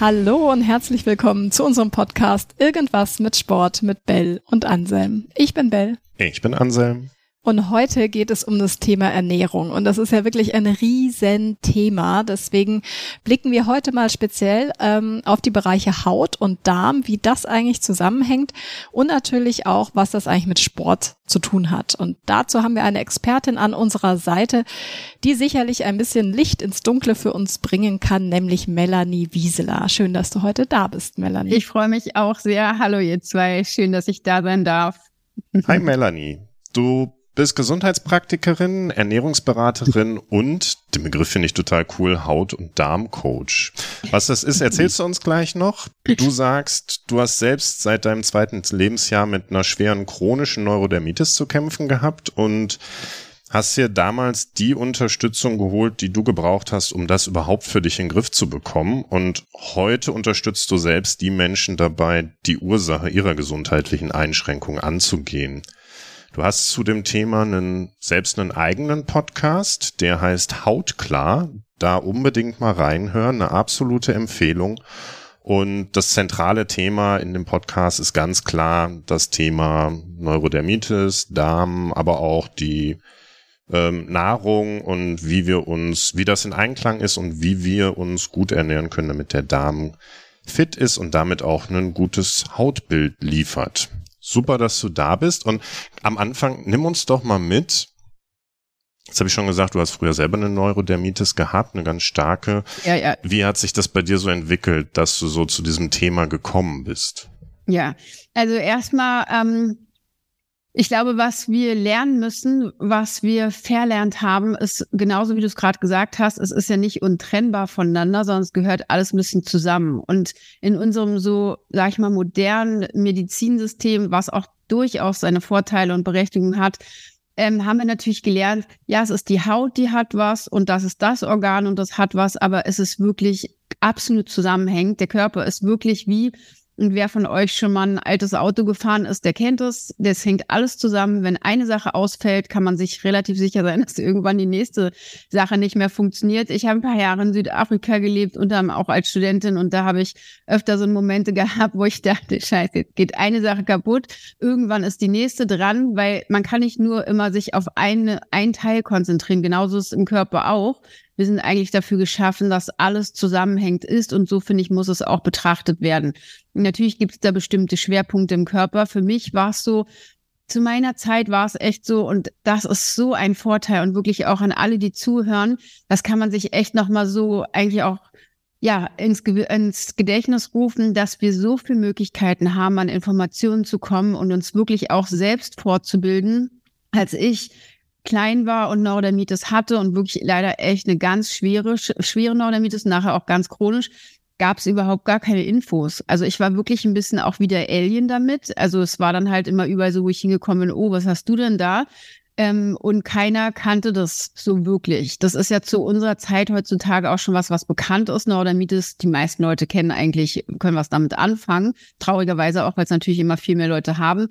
Hallo und herzlich willkommen zu unserem Podcast Irgendwas mit Sport mit Bell und Anselm. Ich bin Bell. Ich bin Anselm. Und heute geht es um das Thema Ernährung. Und das ist ja wirklich ein Riesenthema. Deswegen blicken wir heute mal speziell ähm, auf die Bereiche Haut und Darm, wie das eigentlich zusammenhängt und natürlich auch, was das eigentlich mit Sport zu tun hat. Und dazu haben wir eine Expertin an unserer Seite, die sicherlich ein bisschen Licht ins Dunkle für uns bringen kann, nämlich Melanie Wieseler. Schön, dass du heute da bist, Melanie. Ich freue mich auch sehr. Hallo ihr zwei. Schön, dass ich da sein darf. Hi Melanie. Du bist Gesundheitspraktikerin, Ernährungsberaterin und, den Begriff finde ich total cool, Haut- und Darmcoach. Was das ist, erzählst du uns gleich noch. Du sagst, du hast selbst seit deinem zweiten Lebensjahr mit einer schweren chronischen Neurodermitis zu kämpfen gehabt und hast dir damals die Unterstützung geholt, die du gebraucht hast, um das überhaupt für dich in den Griff zu bekommen. Und heute unterstützt du selbst die Menschen dabei, die Ursache ihrer gesundheitlichen Einschränkung anzugehen. Du hast zu dem Thema einen, selbst einen eigenen Podcast, der heißt Hautklar. Da unbedingt mal reinhören, eine absolute Empfehlung. Und das zentrale Thema in dem Podcast ist ganz klar das Thema Neurodermitis, Darm, aber auch die ähm, Nahrung und wie wir uns, wie das in Einklang ist und wie wir uns gut ernähren können, damit der Darm fit ist und damit auch ein gutes Hautbild liefert. Super, dass du da bist. Und am Anfang nimm uns doch mal mit. Jetzt habe ich schon gesagt, du hast früher selber eine Neurodermitis gehabt, eine ganz starke. Ja, ja. Wie hat sich das bei dir so entwickelt, dass du so zu diesem Thema gekommen bist? Ja, also erstmal ähm, ich glaube, was wir lernen müssen, was wir verlernt haben, ist genauso wie du es gerade gesagt hast, es ist ja nicht untrennbar voneinander, sondern es gehört alles ein bisschen zusammen. Und in unserem so, sag ich mal, modernen Medizinsystem, was auch durchaus seine Vorteile und Berechtigung hat, ähm, haben wir natürlich gelernt, ja, es ist die Haut, die hat was und das ist das Organ und das hat was, aber es ist wirklich absolut zusammenhängend. Der Körper ist wirklich wie und wer von euch schon mal ein altes Auto gefahren ist, der kennt es. Das hängt alles zusammen. Wenn eine Sache ausfällt, kann man sich relativ sicher sein, dass irgendwann die nächste Sache nicht mehr funktioniert. Ich habe ein paar Jahre in Südafrika gelebt, unter anderem auch als Studentin. Und da habe ich öfter so Momente gehabt, wo ich dachte, scheiße, geht eine Sache kaputt. Irgendwann ist die nächste dran, weil man kann nicht nur immer sich auf eine, ein Teil konzentrieren. Genauso ist es im Körper auch wir sind eigentlich dafür geschaffen, dass alles zusammenhängt ist und so finde ich, muss es auch betrachtet werden. natürlich gibt es da bestimmte Schwerpunkte im Körper. Für mich war es so, zu meiner Zeit war es echt so und das ist so ein Vorteil und wirklich auch an alle, die zuhören, das kann man sich echt nochmal so eigentlich auch ja, ins, ins Gedächtnis rufen, dass wir so viele Möglichkeiten haben, an Informationen zu kommen und uns wirklich auch selbst fortzubilden. Als ich klein war und Neurodermitis hatte und wirklich leider echt eine ganz schwere, schwere Neurodermitis, nachher auch ganz chronisch, gab es überhaupt gar keine Infos. Also ich war wirklich ein bisschen auch wieder Alien damit. Also es war dann halt immer überall so, wo ich hingekommen bin, oh, was hast du denn da? Ähm, und keiner kannte das so wirklich. Das ist ja zu unserer Zeit heutzutage auch schon was, was bekannt ist. Neurodermitis, die meisten Leute kennen eigentlich, können was damit anfangen. Traurigerweise auch, weil es natürlich immer viel mehr Leute haben.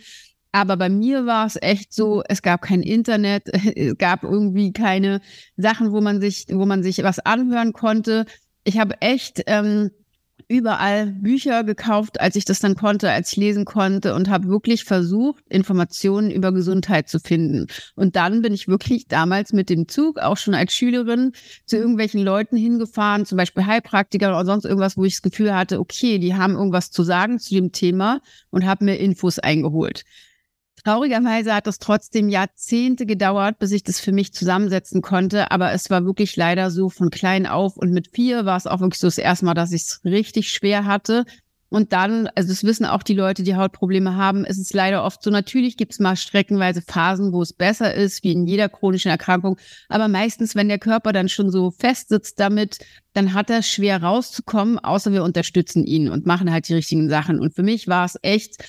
Aber bei mir war es echt so, es gab kein Internet, es gab irgendwie keine Sachen, wo man sich, wo man sich was anhören konnte. Ich habe echt ähm, überall Bücher gekauft, als ich das dann konnte, als ich lesen konnte und habe wirklich versucht, Informationen über Gesundheit zu finden. Und dann bin ich wirklich damals mit dem Zug, auch schon als Schülerin, zu irgendwelchen Leuten hingefahren, zum Beispiel Heilpraktiker oder sonst irgendwas, wo ich das Gefühl hatte, okay, die haben irgendwas zu sagen zu dem Thema und habe mir Infos eingeholt. Traurigerweise hat es trotzdem Jahrzehnte gedauert, bis ich das für mich zusammensetzen konnte. Aber es war wirklich leider so von klein auf. Und mit vier war es auch wirklich so das erste Mal, dass ich es richtig schwer hatte. Und dann, also das wissen auch die Leute, die Hautprobleme haben, ist es leider oft so. Natürlich gibt es mal streckenweise Phasen, wo es besser ist, wie in jeder chronischen Erkrankung. Aber meistens, wenn der Körper dann schon so fest sitzt damit, dann hat er schwer rauszukommen, außer wir unterstützen ihn und machen halt die richtigen Sachen. Und für mich war es echt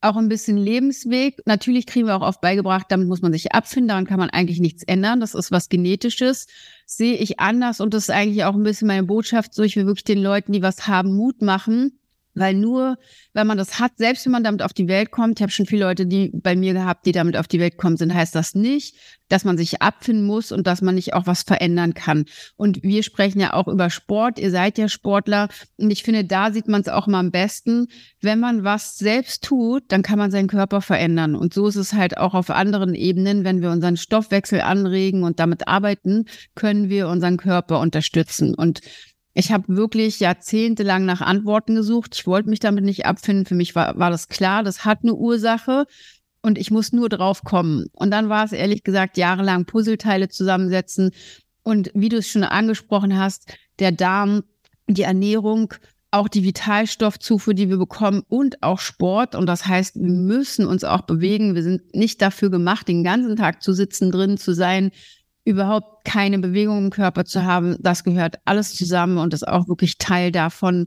auch ein bisschen Lebensweg. Natürlich kriegen wir auch oft beigebracht, damit muss man sich abfinden, daran kann man eigentlich nichts ändern. Das ist was Genetisches. Sehe ich anders und das ist eigentlich auch ein bisschen meine Botschaft, so ich will wirklich den Leuten, die was haben, Mut machen. Weil nur, wenn man das hat, selbst wenn man damit auf die Welt kommt, ich habe schon viele Leute, die bei mir gehabt, die damit auf die Welt kommen sind, heißt das nicht, dass man sich abfinden muss und dass man nicht auch was verändern kann. Und wir sprechen ja auch über Sport. Ihr seid ja Sportler. Und ich finde, da sieht man es auch mal am besten. Wenn man was selbst tut, dann kann man seinen Körper verändern. Und so ist es halt auch auf anderen Ebenen. Wenn wir unseren Stoffwechsel anregen und damit arbeiten, können wir unseren Körper unterstützen. Und ich habe wirklich jahrzehntelang nach Antworten gesucht. Ich wollte mich damit nicht abfinden. Für mich war, war das klar, das hat eine Ursache und ich muss nur drauf kommen. Und dann war es ehrlich gesagt jahrelang Puzzleteile zusammensetzen. Und wie du es schon angesprochen hast, der Darm, die Ernährung, auch die Vitalstoffzufuhr, die wir bekommen und auch Sport. Und das heißt, wir müssen uns auch bewegen. Wir sind nicht dafür gemacht, den ganzen Tag zu sitzen, drin zu sein überhaupt keine Bewegung im Körper zu haben, das gehört alles zusammen und ist auch wirklich Teil davon,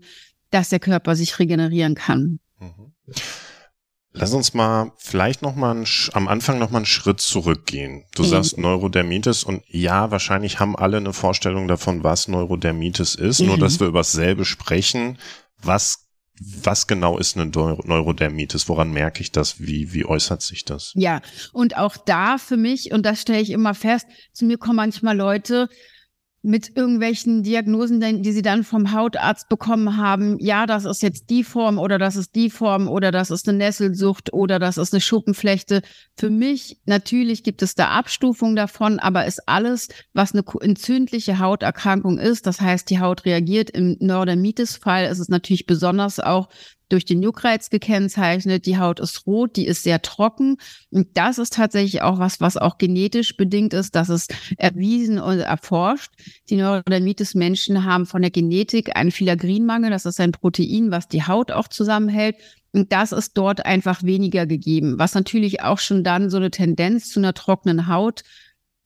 dass der Körper sich regenerieren kann. Mhm. Lass uns mal vielleicht noch mal am Anfang noch mal einen Schritt zurückgehen. Du mhm. sagst Neurodermitis und ja, wahrscheinlich haben alle eine Vorstellung davon, was Neurodermitis ist, mhm. nur dass wir über dasselbe sprechen. Was was genau ist eine Neurodermitis? Woran merke ich das? Wie, wie äußert sich das? Ja, und auch da für mich, und das stelle ich immer fest, zu mir kommen manchmal Leute, mit irgendwelchen Diagnosen, die sie dann vom Hautarzt bekommen haben, ja, das ist jetzt die Form oder das ist die Form oder das ist eine Nesselsucht oder das ist eine Schuppenflechte. Für mich natürlich gibt es da Abstufungen davon, aber ist alles, was eine entzündliche Hauterkrankung ist, das heißt, die Haut reagiert im Neurodermitis-Fall, ist es natürlich besonders auch durch den Juckreiz gekennzeichnet. Die Haut ist rot, die ist sehr trocken. Und das ist tatsächlich auch was, was auch genetisch bedingt ist. Das ist erwiesen und erforscht. Die Neurodermitis-Menschen haben von der Genetik einen Filagrinmangel. Das ist ein Protein, was die Haut auch zusammenhält. Und das ist dort einfach weniger gegeben, was natürlich auch schon dann so eine Tendenz zu einer trockenen Haut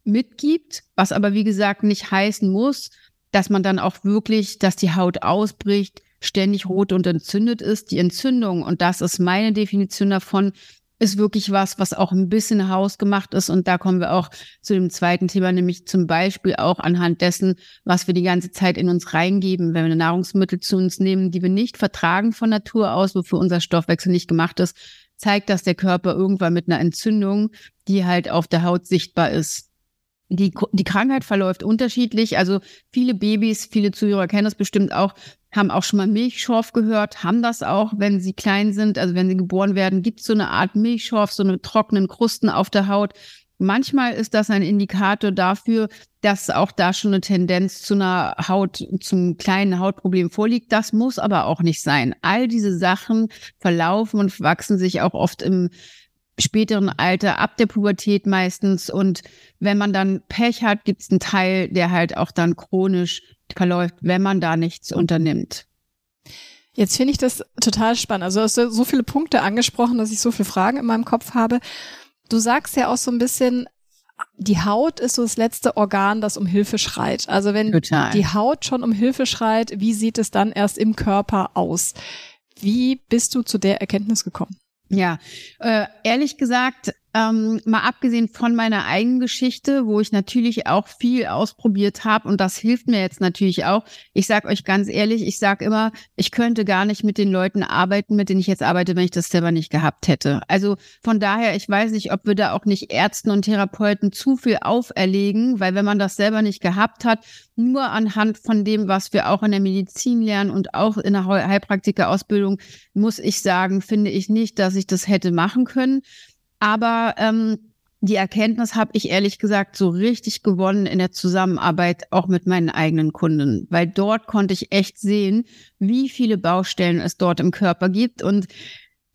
mitgibt, was aber wie gesagt nicht heißen muss, dass man dann auch wirklich, dass die Haut ausbricht, ständig rot und entzündet ist. Die Entzündung, und das ist meine Definition davon, ist wirklich was, was auch ein bisschen hausgemacht ist. Und da kommen wir auch zu dem zweiten Thema, nämlich zum Beispiel auch anhand dessen, was wir die ganze Zeit in uns reingeben, wenn wir Nahrungsmittel zu uns nehmen, die wir nicht vertragen von Natur aus, wofür unser Stoffwechsel nicht gemacht ist, zeigt das der Körper irgendwann mit einer Entzündung, die halt auf der Haut sichtbar ist. Die, die Krankheit verläuft unterschiedlich. Also viele Babys, viele Zuhörer kennen das bestimmt auch, haben auch schon mal Milchschorf gehört, haben das auch, wenn sie klein sind, also wenn sie geboren werden, gibt es so eine Art Milchschorf, so eine trockenen Krusten auf der Haut. Manchmal ist das ein Indikator dafür, dass auch da schon eine Tendenz zu einer Haut, zum kleinen Hautproblem vorliegt. Das muss aber auch nicht sein. All diese Sachen verlaufen und wachsen sich auch oft im späteren Alter, ab der Pubertät meistens. Und wenn man dann Pech hat, gibt es einen Teil, der halt auch dann chronisch verläuft, wenn man da nichts unternimmt. Jetzt finde ich das total spannend. Also du hast so viele Punkte angesprochen, dass ich so viele Fragen in meinem Kopf habe. Du sagst ja auch so ein bisschen, die Haut ist so das letzte Organ, das um Hilfe schreit. Also wenn Total. die Haut schon um Hilfe schreit, wie sieht es dann erst im Körper aus? Wie bist du zu der Erkenntnis gekommen? Ja, äh, ehrlich gesagt, ähm, mal abgesehen von meiner eigenen Geschichte, wo ich natürlich auch viel ausprobiert habe und das hilft mir jetzt natürlich auch. Ich sage euch ganz ehrlich, ich sage immer, ich könnte gar nicht mit den Leuten arbeiten, mit denen ich jetzt arbeite, wenn ich das selber nicht gehabt hätte. Also von daher, ich weiß nicht, ob wir da auch nicht Ärzten und Therapeuten zu viel auferlegen, weil wenn man das selber nicht gehabt hat, nur anhand von dem, was wir auch in der Medizin lernen und auch in der Heilpraktiker-Ausbildung, muss ich sagen, finde ich nicht, dass ich das hätte machen können. Aber ähm, die Erkenntnis habe ich ehrlich gesagt so richtig gewonnen in der Zusammenarbeit auch mit meinen eigenen Kunden, weil dort konnte ich echt sehen, wie viele Baustellen es dort im Körper gibt. Und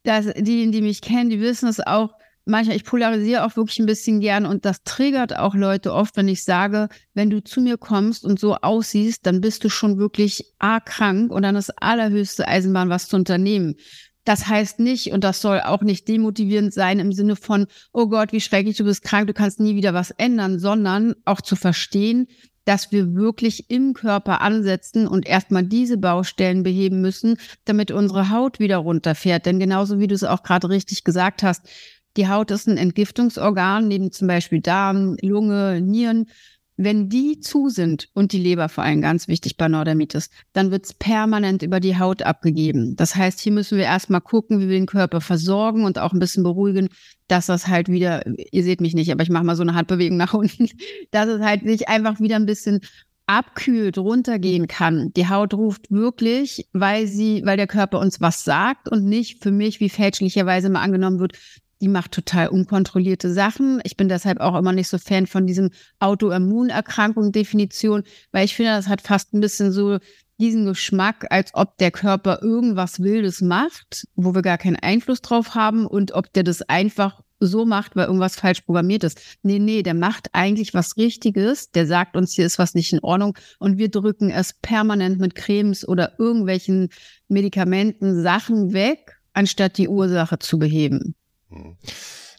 das, diejenigen, die mich kennen, die wissen es auch. Manchmal, ich polarisiere auch wirklich ein bisschen gern und das triggert auch Leute oft, wenn ich sage, wenn du zu mir kommst und so aussiehst, dann bist du schon wirklich arg krank und dann ist allerhöchste Eisenbahn, was zu unternehmen. Das heißt nicht, und das soll auch nicht demotivierend sein im Sinne von, oh Gott, wie schrecklich, du bist krank, du kannst nie wieder was ändern, sondern auch zu verstehen, dass wir wirklich im Körper ansetzen und erstmal diese Baustellen beheben müssen, damit unsere Haut wieder runterfährt. Denn genauso wie du es auch gerade richtig gesagt hast, die Haut ist ein Entgiftungsorgan, neben zum Beispiel Darm, Lunge, Nieren Wenn die zu sind und die Leber vor allem ganz wichtig bei Neurodermitis, dann wird es permanent über die Haut abgegeben. Das heißt, hier müssen wir erstmal gucken, wie wir den Körper versorgen und auch ein bisschen beruhigen, dass das halt wieder, ihr seht mich nicht, aber ich mache mal so eine Handbewegung nach unten, dass es halt sich einfach wieder ein bisschen abkühlt, runtergehen kann. Die Haut ruft wirklich, weil sie, weil der Körper uns was sagt und nicht für mich, wie fälschlicherweise mal angenommen wird, die macht total unkontrollierte Sachen. Ich bin deshalb auch immer nicht so Fan von diesem Autoimmunerkrankung-Definition, weil ich finde, das hat fast ein bisschen so diesen Geschmack, als ob der Körper irgendwas Wildes macht, wo wir gar keinen Einfluss drauf haben und ob der das einfach so macht, weil irgendwas falsch programmiert ist. Nee, nee, der macht eigentlich was Richtiges. Der sagt uns, hier ist was nicht in Ordnung und wir drücken es permanent mit Cremes oder irgendwelchen Medikamenten Sachen weg, anstatt die Ursache zu beheben.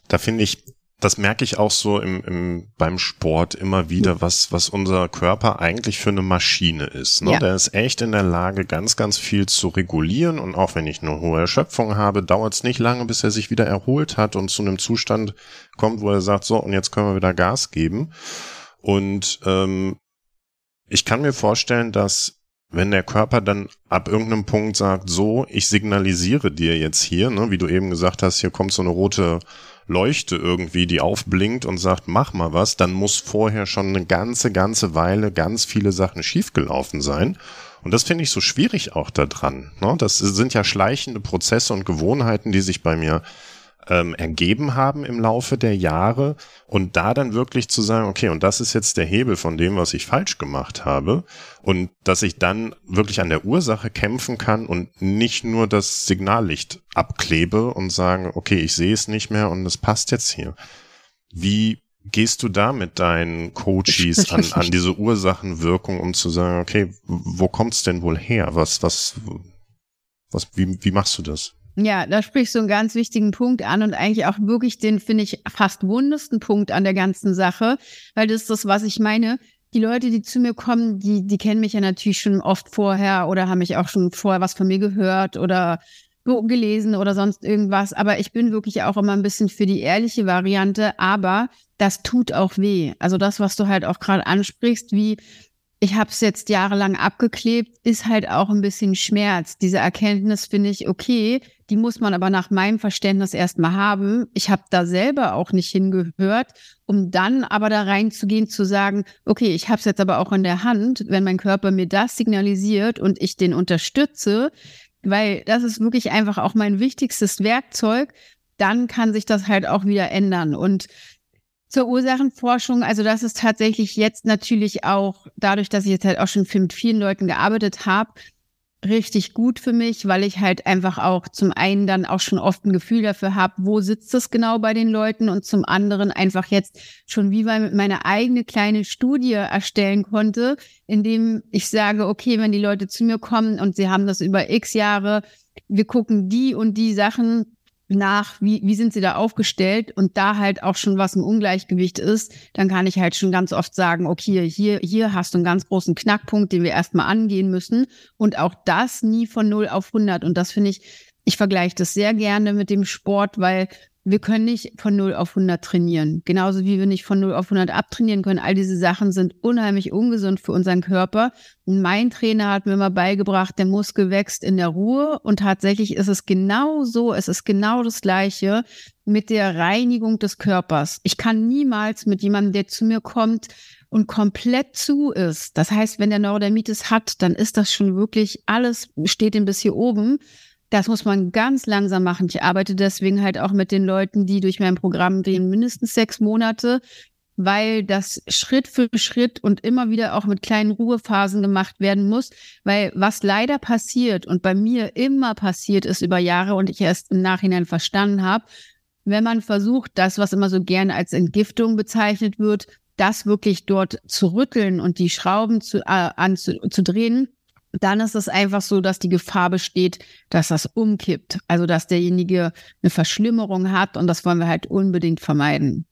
Da finde ich, das merke ich auch so im, im, beim Sport immer wieder, was, was unser Körper eigentlich für eine Maschine ist. Ne? Ja. Der ist echt in der Lage, ganz, ganz viel zu regulieren. Und auch wenn ich eine hohe Erschöpfung habe, dauert es nicht lange, bis er sich wieder erholt hat und zu einem Zustand kommt, wo er sagt, so, und jetzt können wir wieder Gas geben. Und ähm, ich kann mir vorstellen, dass wenn der Körper dann ab irgendeinem Punkt sagt, so, ich signalisiere dir jetzt hier, ne, wie du eben gesagt hast, hier kommt so eine rote Leuchte irgendwie, die aufblinkt und sagt, mach mal was, dann muss vorher schon eine ganze, ganze Weile ganz viele Sachen schiefgelaufen sein. Und das finde ich so schwierig auch daran. Ne? Das sind ja schleichende Prozesse und Gewohnheiten, die sich bei mir ähm, ergeben haben im Laufe der Jahre und da dann wirklich zu sagen, okay, und das ist jetzt der Hebel von dem, was ich falsch gemacht habe und dass ich dann wirklich an der Ursache kämpfen kann und nicht nur das Signallicht abklebe und sagen, okay, ich sehe es nicht mehr und es passt jetzt hier. Wie gehst du da mit deinen Coaches an, an diese Ursachenwirkung, um zu sagen, okay, wo kommt's denn wohl her? Was, was, was, wie, wie machst du das? Ja, da sprichst du einen ganz wichtigen Punkt an und eigentlich auch wirklich den, finde ich, fast wundesten Punkt an der ganzen Sache, weil das ist das, was ich meine. Die Leute, die zu mir kommen, die, die kennen mich ja natürlich schon oft vorher oder haben mich auch schon vorher was von mir gehört oder gelesen oder sonst irgendwas. Aber ich bin wirklich auch immer ein bisschen für die ehrliche Variante. Aber das tut auch weh. Also das, was du halt auch gerade ansprichst, wie ich habe es jetzt jahrelang abgeklebt, ist halt auch ein bisschen Schmerz. Diese Erkenntnis finde ich okay, die muss man aber nach meinem Verständnis erstmal haben. Ich habe da selber auch nicht hingehört, um dann aber da reinzugehen, zu sagen, okay, ich habe es jetzt aber auch in der Hand, wenn mein Körper mir das signalisiert und ich den unterstütze, weil das ist wirklich einfach auch mein wichtigstes Werkzeug, dann kann sich das halt auch wieder ändern. Und zur Ursachenforschung, also das ist tatsächlich jetzt natürlich auch, dadurch, dass ich jetzt halt auch schon mit vielen Leuten gearbeitet habe, richtig gut für mich, weil ich halt einfach auch zum einen dann auch schon oft ein Gefühl dafür habe, wo sitzt das genau bei den Leuten und zum anderen einfach jetzt schon wie meine eigene kleine Studie erstellen konnte, indem ich sage, okay, wenn die Leute zu mir kommen und sie haben das über x Jahre, wir gucken die und die Sachen nach, wie, wie sind sie da aufgestellt? Und da halt auch schon was im Ungleichgewicht ist, dann kann ich halt schon ganz oft sagen, okay, hier, hier hast du einen ganz großen Knackpunkt, den wir erstmal angehen müssen. Und auch das nie von 0 auf 100 und das finde ich, ich vergleiche das sehr gerne mit dem Sport, weil wir können nicht von 0 auf 100 trainieren. Genauso wie wir nicht von 0 auf 100 abtrainieren können. All diese Sachen sind unheimlich ungesund für unseren Körper. Und mein Trainer hat mir mal beigebracht, der Muskel wächst in der Ruhe. Und tatsächlich ist es genau so, es ist genau das Gleiche mit der Reinigung des Körpers. Ich kann niemals mit jemandem, der zu mir kommt, und komplett zu ist. Das heißt, wenn der Neurodermitis hat, dann ist das schon wirklich alles, steht ihm bis hier oben. Das muss man ganz langsam machen. Ich arbeite deswegen halt auch mit den Leuten, die durch mein Programm gehen, mindestens sechs Monate, weil das Schritt für Schritt und immer wieder auch mit kleinen Ruhephasen gemacht werden muss. Weil was leider passiert und bei mir immer passiert ist über Jahre und ich erst im Nachhinein verstanden habe, wenn man versucht, das, was immer so gerne als Entgiftung bezeichnet wird, das wirklich dort zu rütteln und die Schrauben zu, äh, anzudrehen, dann ist es einfach so, dass die Gefahr besteht, dass das umkippt. Also dass derjenige eine Verschlimmerung hat und das wollen wir halt unbedingt vermeiden.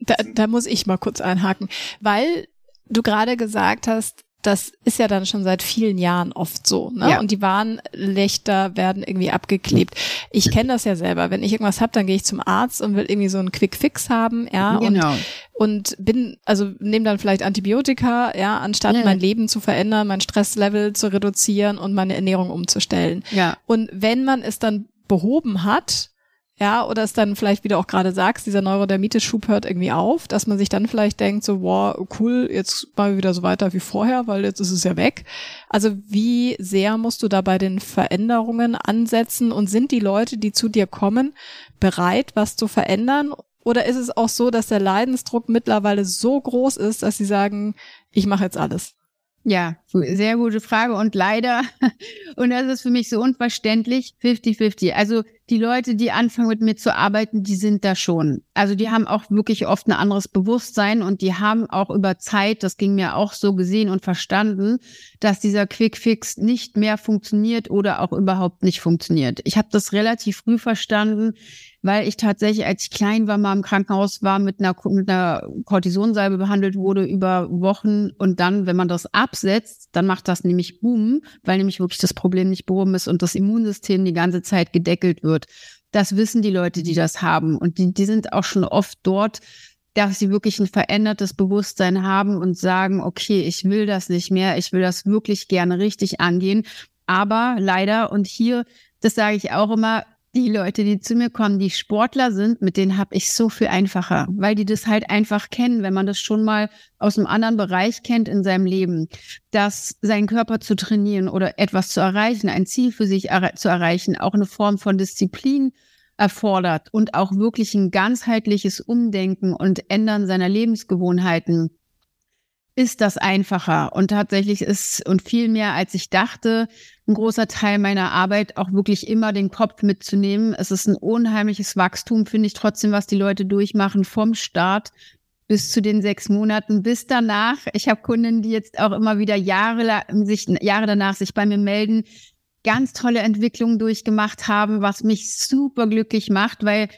Da, da muss ich mal kurz einhaken, weil du gerade gesagt hast, das ist ja dann schon seit vielen Jahren oft so. Ne? Ja. Und die Warnlichter werden irgendwie abgeklebt. Ich kenne das ja selber. Wenn ich irgendwas habe, dann gehe ich zum Arzt und will irgendwie so einen Quick Fix haben, ja. Genau. Und, und bin, also nehme dann vielleicht Antibiotika, ja, anstatt ja. mein Leben zu verändern, mein Stresslevel zu reduzieren und meine Ernährung umzustellen. Ja. Und wenn man es dann behoben hat, ja, oder es dann vielleicht, wie du auch gerade sagst, dieser Neurodermitis-Schub hört irgendwie auf, dass man sich dann vielleicht denkt, so, wow, cool, jetzt mal wieder so weiter wie vorher, weil jetzt ist es ja weg. Also wie sehr musst du da bei den Veränderungen ansetzen und sind die Leute, die zu dir kommen, bereit, was zu verändern? Oder ist es auch so, dass der Leidensdruck mittlerweile so groß ist, dass sie sagen, ich mache jetzt alles? Ja, sehr gute Frage und leider, und das ist für mich so unverständlich, 50-50. Also die Leute, die anfangen mit mir zu arbeiten, die sind da schon. Also die haben auch wirklich oft ein anderes Bewusstsein und die haben auch über Zeit, das ging mir auch so gesehen und verstanden, dass dieser Quick Fix nicht mehr funktioniert oder auch überhaupt nicht funktioniert. Ich habe das relativ früh verstanden, weil ich tatsächlich, als ich klein war, mal im Krankenhaus war, mit einer, mit einer Cortisonsalbe behandelt wurde über Wochen und dann, wenn man das absetzt, dann macht das nämlich Boom, weil nämlich wirklich das Problem nicht behoben ist und das Immunsystem die ganze Zeit gedeckelt wird. Das wissen die Leute, die das haben und die, die sind auch schon oft dort, dass sie wirklich ein verändertes Bewusstsein haben und sagen, okay, ich will das nicht mehr, ich will das wirklich gerne richtig angehen. Aber leider, und hier, das sage ich auch immer, die Leute, die zu mir kommen, die Sportler sind, mit denen habe ich so viel einfacher, weil die das halt einfach kennen, wenn man das schon mal aus einem anderen Bereich kennt in seinem Leben, dass seinen Körper zu trainieren oder etwas zu erreichen, ein Ziel für sich er zu erreichen, auch eine Form von Disziplin erfordert und auch wirklich ein ganzheitliches Umdenken und Ändern seiner Lebensgewohnheiten ist das einfacher. Und tatsächlich ist und viel mehr, als ich dachte, ein großer Teil meiner Arbeit auch wirklich immer den Kopf mitzunehmen. Es ist ein unheimliches Wachstum, finde ich trotzdem, was die Leute durchmachen vom Start bis zu den sechs Monaten, bis danach. Ich habe Kunden, die jetzt auch immer wieder Jahre, sich, Jahre danach sich bei mir melden, ganz tolle Entwicklungen durchgemacht haben, was mich super glücklich macht, weil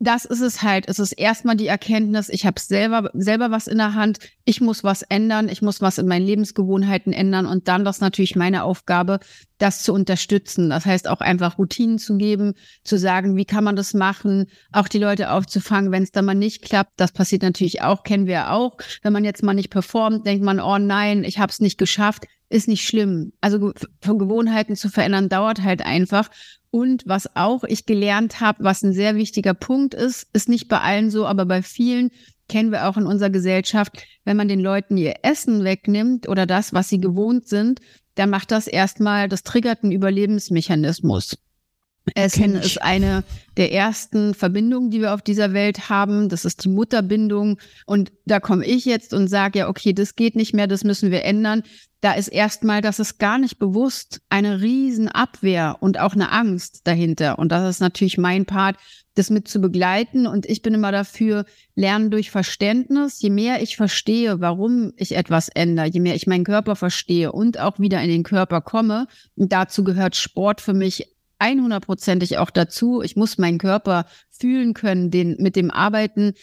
das ist es halt. Es ist erstmal die Erkenntnis, ich habe selber, selber was in der Hand, ich muss was ändern, ich muss was in meinen Lebensgewohnheiten ändern und dann das natürlich meine Aufgabe, das zu unterstützen. Das heißt auch einfach Routinen zu geben, zu sagen, wie kann man das machen, auch die Leute aufzufangen, wenn es dann mal nicht klappt. Das passiert natürlich auch, kennen wir auch. Wenn man jetzt mal nicht performt, denkt man, oh nein, ich habe es nicht geschafft ist nicht schlimm. Also von Gewohnheiten zu verändern dauert halt einfach. Und was auch ich gelernt habe, was ein sehr wichtiger Punkt ist, ist nicht bei allen so, aber bei vielen kennen wir auch in unserer Gesellschaft, wenn man den Leuten ihr Essen wegnimmt oder das, was sie gewohnt sind, dann macht das erstmal, das triggert einen Überlebensmechanismus. Essen ist eine der ersten Verbindungen, die wir auf dieser Welt haben. Das ist die Mutterbindung. Und da komme ich jetzt und sage, ja, okay, das geht nicht mehr, das müssen wir ändern. Da ist erstmal, das ist gar nicht bewusst, eine Riesenabwehr und auch eine Angst dahinter. Und das ist natürlich mein Part, das mit zu begleiten. Und ich bin immer dafür, lernen durch Verständnis. Je mehr ich verstehe, warum ich etwas ändere, je mehr ich meinen Körper verstehe und auch wieder in den Körper komme, und dazu gehört Sport für mich 100%ig auch dazu. Ich muss meinen Körper fühlen können, den, mit dem Arbeiten,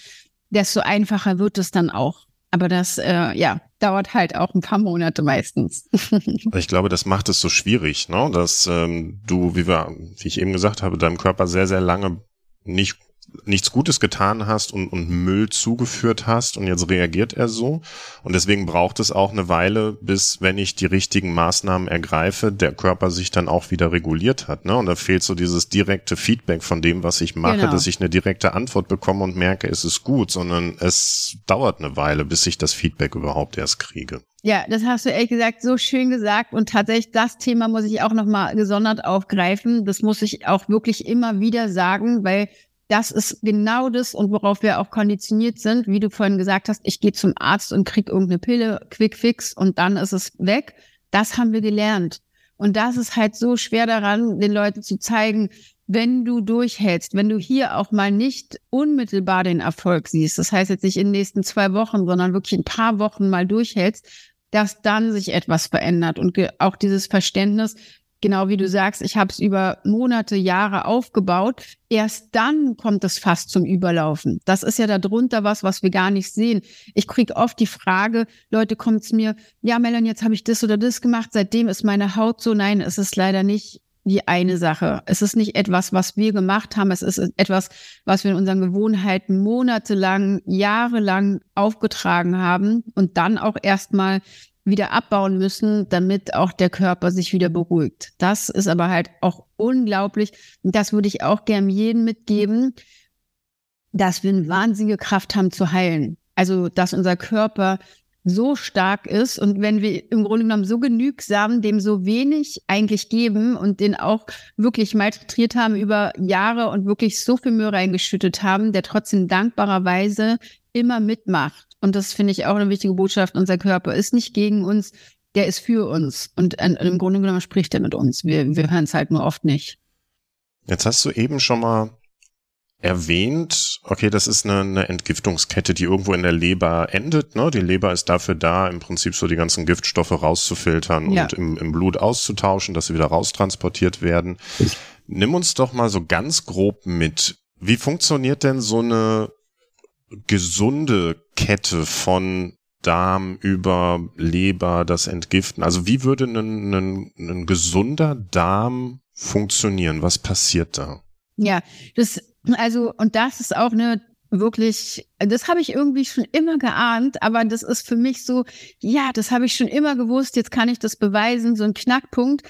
desto einfacher wird es dann auch. Aber das, äh, ja, dauert halt auch ein paar Monate meistens. ich glaube, das macht es so schwierig, ne? dass ähm, du, wie, wir, wie ich eben gesagt habe, deinem Körper sehr, sehr lange nicht nichts Gutes getan hast und, und Müll zugeführt hast und jetzt reagiert er so. Und deswegen braucht es auch eine Weile, bis, wenn ich die richtigen Maßnahmen ergreife, der Körper sich dann auch wieder reguliert hat. Ne? Und da fehlt so dieses direkte Feedback von dem, was ich mache, genau. dass ich eine direkte Antwort bekomme und merke, es ist gut, sondern es dauert eine Weile, bis ich das Feedback überhaupt erst kriege. Ja, das hast du ehrlich gesagt so schön gesagt und tatsächlich das Thema muss ich auch nochmal gesondert aufgreifen. Das muss ich auch wirklich immer wieder sagen, weil das ist genau das und worauf wir auch konditioniert sind, wie du vorhin gesagt hast, ich gehe zum Arzt und krieg irgendeine Pille, Quick Fix und dann ist es weg. Das haben wir gelernt. Und das ist halt so schwer daran, den Leuten zu zeigen, wenn du durchhältst, wenn du hier auch mal nicht unmittelbar den Erfolg siehst, das heißt jetzt nicht in den nächsten zwei Wochen, sondern wirklich ein paar Wochen mal durchhältst, dass dann sich etwas verändert und auch dieses Verständnis, genau wie du sagst, ich habe es über Monate, Jahre aufgebaut. Erst dann kommt es fast zum Überlaufen. Das ist ja darunter was, was wir gar nicht sehen. Ich kriege oft die Frage, Leute kommen zu mir, ja, Melanie, jetzt habe ich das oder das gemacht, seitdem ist meine Haut so. Nein, es ist leider nicht die eine Sache. Es ist nicht etwas, was wir gemacht haben. Es ist etwas, was wir in unseren Gewohnheiten monatelang, jahrelang aufgetragen haben und dann auch erstmal wieder abbauen müssen, damit auch der Körper sich wieder beruhigt. Das ist aber halt auch unglaublich. Das würde ich auch gern jedem mitgeben, dass wir eine wahnsinnige Kraft haben zu heilen. Also, dass unser Körper so stark ist und wenn wir im Grunde genommen so genügsam dem so wenig eigentlich geben und den auch wirklich malträtiert haben über Jahre und wirklich so viel Mühe reingeschüttet haben, der trotzdem dankbarerweise immer mitmacht. Und das finde ich auch eine wichtige Botschaft. Unser Körper ist nicht gegen uns, der ist für uns. Und im Grunde genommen spricht er mit uns. Wir, wir hören es halt nur oft nicht. Jetzt hast du eben schon mal erwähnt, okay, das ist eine, eine Entgiftungskette, die irgendwo in der Leber endet. Ne? Die Leber ist dafür da, im Prinzip so die ganzen Giftstoffe rauszufiltern ja. und im, im Blut auszutauschen, dass sie wieder raustransportiert werden. Nimm uns doch mal so ganz grob mit. Wie funktioniert denn so eine gesunde Kette von Darm über Leber, das Entgiften? Also wie würde ein, ein, ein gesunder Darm funktionieren? Was passiert da? Ja, das also, und das ist auch eine wirklich, das habe ich irgendwie schon immer geahnt, aber das ist für mich so, ja, das habe ich schon immer gewusst, jetzt kann ich das beweisen, so ein Knackpunkt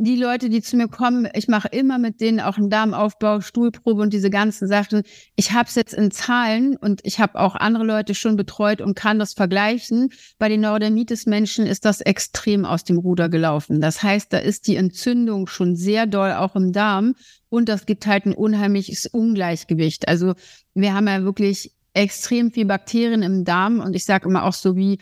die Leute, die zu mir kommen, ich mache immer mit denen auch einen Darmaufbau, Stuhlprobe und diese ganzen Sachen. Ich habe es jetzt in Zahlen und ich habe auch andere Leute schon betreut und kann das vergleichen. Bei den Neurodermitis-Menschen ist das extrem aus dem Ruder gelaufen. Das heißt, da ist die Entzündung schon sehr doll auch im Darm und das gibt halt ein unheimliches Ungleichgewicht. Also wir haben ja wirklich extrem viel Bakterien im Darm und ich sage immer auch so wie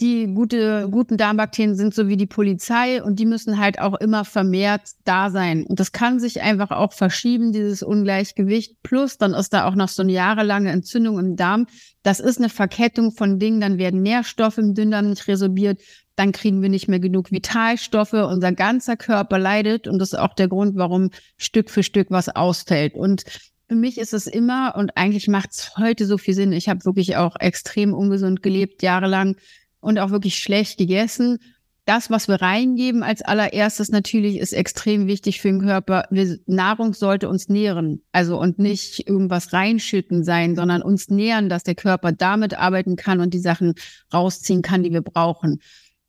die gute, guten Darmbakterien sind so wie die Polizei und die müssen halt auch immer vermehrt da sein. Und das kann sich einfach auch verschieben, dieses Ungleichgewicht. Plus, dann ist da auch noch so eine jahrelange Entzündung im Darm. Das ist eine Verkettung von Dingen. Dann werden Nährstoffe im Dünndarm nicht resorbiert. Dann kriegen wir nicht mehr genug Vitalstoffe. Unser ganzer Körper leidet. Und das ist auch der Grund, warum Stück für Stück was ausfällt. Und für mich ist es immer, und eigentlich macht es heute so viel Sinn. Ich habe wirklich auch extrem ungesund gelebt, jahrelang und auch wirklich schlecht gegessen. Das, was wir reingeben als allererstes natürlich, ist extrem wichtig für den Körper. Wir, Nahrung sollte uns nähren. Also und nicht irgendwas reinschütten sein, sondern uns nähren, dass der Körper damit arbeiten kann und die Sachen rausziehen kann, die wir brauchen.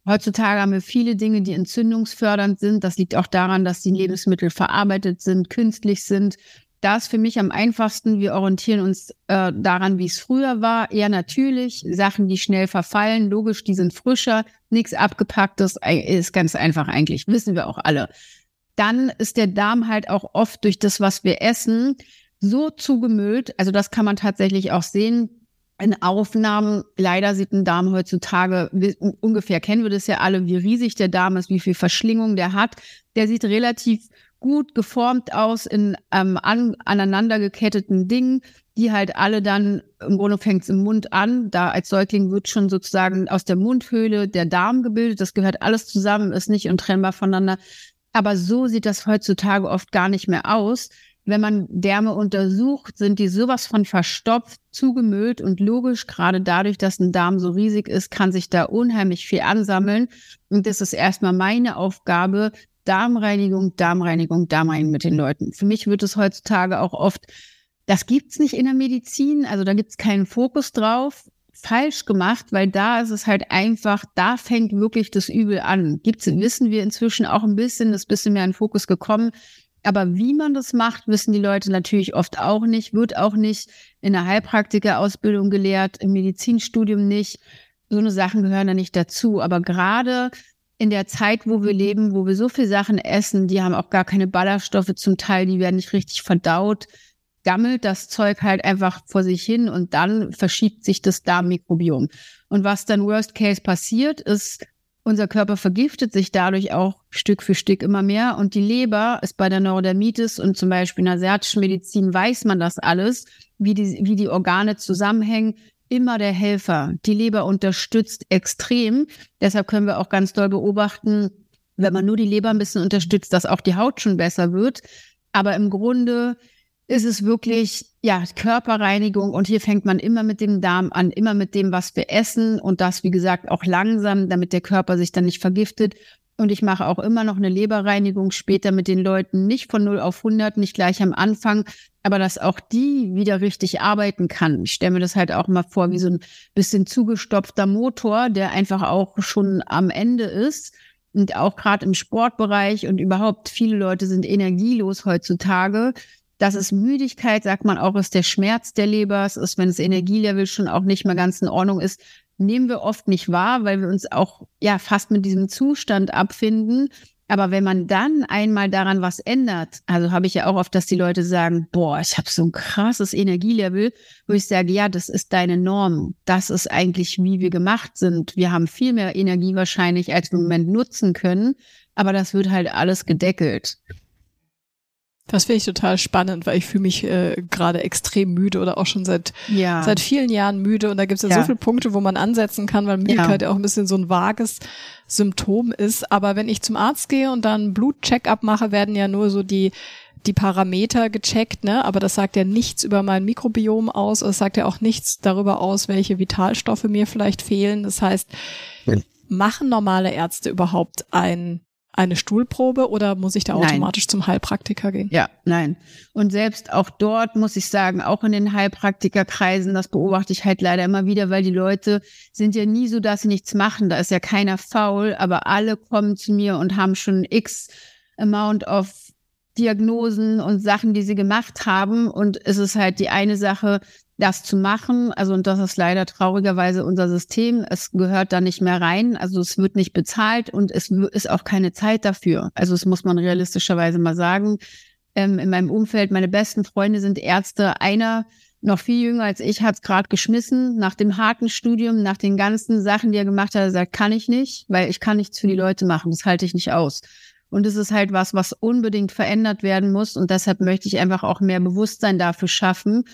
Heutzutage haben wir viele Dinge, die entzündungsfördernd sind. Das liegt auch daran, dass die Lebensmittel verarbeitet sind, künstlich sind da ist für mich am einfachsten, wir orientieren uns äh, daran, wie es früher war, eher natürlich, Sachen, die schnell verfallen, logisch, die sind frischer, nichts abgepacktes, ist ganz einfach eigentlich, wissen wir auch alle. Dann ist der Darm halt auch oft durch das, was wir essen, so zugemüllt, also das kann man tatsächlich auch sehen, in Aufnahmen, leider sieht ein Darm heutzutage, ungefähr kennen wir das ja alle, wie riesig der Darm ist, wie viel Verschlingung der hat. Der sieht relativ gut geformt aus in ähm, an, aneinander geketteten Dingen, die halt alle dann, im Grunde fängt es im Mund an, da als Säugling wird schon sozusagen aus der Mundhöhle der Darm gebildet, das gehört alles zusammen, ist nicht untrennbar voneinander. Aber so sieht das heutzutage oft gar nicht mehr aus. Wenn man Därme untersucht, sind die sowas von verstopft, zugemüllt und logisch, gerade dadurch, dass ein Darm so riesig ist, kann sich da unheimlich viel ansammeln. Und das ist erstmal meine Aufgabe, Darmreinigung, Darmreinigung, Darmreinigung mit den Leuten. Für mich wird es heutzutage auch oft, das gibt's nicht in der Medizin, also da gibt's keinen Fokus drauf, falsch gemacht, weil da ist es halt einfach, da fängt wirklich das Übel an. Gibt's, wissen wir inzwischen auch ein bisschen, das bisschen mehr in Fokus gekommen. Aber wie man das macht, wissen die Leute natürlich oft auch nicht, wird auch nicht in der Heilpraktikerausbildung gelehrt, im Medizinstudium nicht. So eine Sachen gehören da nicht dazu. Aber gerade in der Zeit, wo wir leben, wo wir so viel Sachen essen, die haben auch gar keine Ballaststoffe zum Teil, die werden nicht richtig verdaut, gammelt das Zeug halt einfach vor sich hin und dann verschiebt sich das Darmmikrobiom. Und was dann worst case passiert, ist, unser Körper vergiftet sich dadurch auch Stück für Stück immer mehr und die Leber ist bei der Neurodermitis und zum Beispiel in der asiatischen Medizin weiß man das alles, wie die, wie die Organe zusammenhängen, immer der Helfer. Die Leber unterstützt extrem. Deshalb können wir auch ganz doll beobachten, wenn man nur die Leber ein bisschen unterstützt, dass auch die Haut schon besser wird. Aber im Grunde ist es wirklich, ja, Körperreinigung und hier fängt man immer mit dem Darm an, immer mit dem, was wir essen und das, wie gesagt, auch langsam, damit der Körper sich dann nicht vergiftet. Und ich mache auch immer noch eine Leberreinigung später mit den Leuten, nicht von 0 auf 100, nicht gleich am Anfang, aber dass auch die wieder richtig arbeiten kann. Ich stelle mir das halt auch mal vor wie so ein bisschen zugestopfter Motor, der einfach auch schon am Ende ist. Und auch gerade im Sportbereich und überhaupt viele Leute sind energielos heutzutage. Das ist Müdigkeit, sagt man auch, ist der Schmerz der Leber. Es ist, wenn das Energielevel schon auch nicht mehr ganz in Ordnung ist, nehmen wir oft nicht wahr, weil wir uns auch ja fast mit diesem Zustand abfinden. Aber wenn man dann einmal daran was ändert, also habe ich ja auch oft, dass die Leute sagen, boah, ich habe so ein krasses Energielevel, wo ich sage, ja, das ist deine Norm. Das ist eigentlich, wie wir gemacht sind. Wir haben viel mehr Energie wahrscheinlich, als wir im Moment nutzen können. Aber das wird halt alles gedeckelt. Das finde ich total spannend, weil ich fühle mich äh, gerade extrem müde oder auch schon seit ja. seit vielen Jahren müde und da gibt es ja, ja, so viele Punkte, wo man ansetzen kann, weil Müdigkeit ja. ja auch ein bisschen so ein vages Symptom ist. Aber wenn ich zum Arzt gehe und dann Blutcheck-up mache, werden ja nur so die die Parameter gecheckt, ne? Aber das sagt ja nichts über mein Mikrobiom aus. Es sagt ja auch nichts darüber aus, welche Vitalstoffe mir vielleicht fehlen. Das heißt, machen normale Ärzte überhaupt ein eine Stuhlprobe oder muss ich da automatisch nein. zum Heilpraktiker gehen? Ja, nein. Und selbst auch dort muss ich sagen, auch in den Heilpraktikerkreisen, das beobachte ich halt leider immer wieder, weil die Leute sind ja nie so, dass sie nichts machen. Da ist ja keiner faul, aber alle kommen zu mir und haben schon x Amount of Diagnosen und Sachen, die sie gemacht haben. Und es ist halt die eine Sache, das zu machen. Also, und das ist leider traurigerweise unser System. Es gehört da nicht mehr rein. Also, es wird nicht bezahlt und es ist auch keine Zeit dafür. Also, das muss man realistischerweise mal sagen. Ähm, in meinem Umfeld, meine besten Freunde sind Ärzte. Einer, noch viel jünger als ich, hat es gerade geschmissen. Nach dem harten Studium, nach den ganzen Sachen, die er gemacht hat, er sagt, kann ich nicht, weil ich kann nichts für die Leute machen. Das halte ich nicht aus. Und es ist halt was, was unbedingt verändert werden muss. Und deshalb möchte ich einfach auch mehr Bewusstsein dafür schaffen,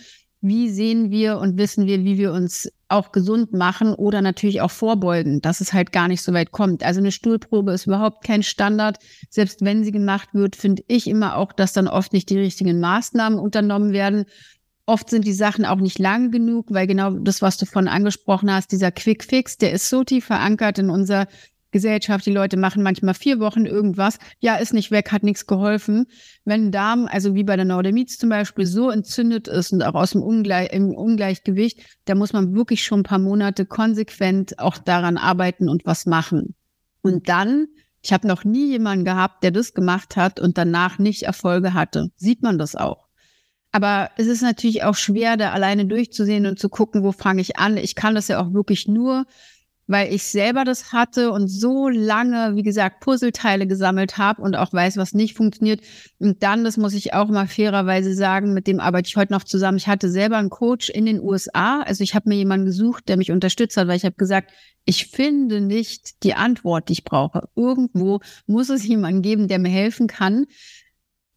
wie sehen wir und wissen wir, wie wir uns auch gesund machen oder natürlich auch vorbeugen, dass es halt gar nicht so weit kommt. Also eine Stuhlprobe ist überhaupt kein Standard. Selbst wenn sie gemacht wird, finde ich immer auch, dass dann oft nicht die richtigen Maßnahmen unternommen werden. Oft sind die Sachen auch nicht lang genug, weil genau das, was du vorhin angesprochen hast, dieser Quick Fix, der ist so tief verankert in unser Gesellschaft. Die Leute machen manchmal vier Wochen irgendwas. Ja, ist nicht weg, hat nichts geholfen. Wenn ein Darm, also wie bei der Neurodermitis zum Beispiel, so entzündet ist und auch aus dem Ungleich, im Ungleichgewicht, da muss man wirklich schon ein paar Monate konsequent auch daran arbeiten und was machen. Und dann, ich habe noch nie jemanden gehabt, der das gemacht hat und danach nicht Erfolge hatte. Sieht man das auch. Aber es ist natürlich auch schwer, da alleine durchzusehen und zu gucken, wo fange ich an. Ich kann das ja auch wirklich nur, weil ich selber das hatte und so lange, wie gesagt, Puzzleteile gesammelt habe und auch weiß, was nicht funktioniert. Und dann, das muss ich auch mal fairerweise sagen, mit dem arbeite ich heute noch zusammen. Ich hatte selber einen Coach in den USA. Also ich habe mir jemanden gesucht, der mich unterstützt hat, weil ich habe gesagt, ich finde nicht die Antwort, die ich brauche. Irgendwo muss es jemanden geben, der mir helfen kann.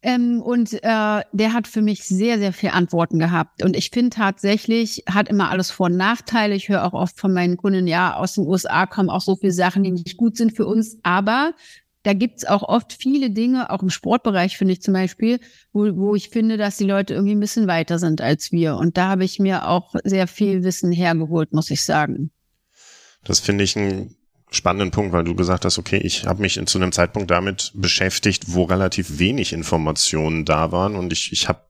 Ähm, und äh, der hat für mich sehr, sehr viel Antworten gehabt. Und ich finde tatsächlich, hat immer alles Vor- und Nachteile. Ich höre auch oft von meinen Kunden, ja, aus den USA kommen auch so viele Sachen, die nicht gut sind für uns. Aber da gibt's auch oft viele Dinge, auch im Sportbereich finde ich zum Beispiel, wo, wo ich finde, dass die Leute irgendwie ein bisschen weiter sind als wir. Und da habe ich mir auch sehr viel Wissen hergeholt, muss ich sagen. Das finde ich ein spannenden Punkt, weil du gesagt hast, okay, ich habe mich zu einem Zeitpunkt damit beschäftigt, wo relativ wenig Informationen da waren und ich, ich habe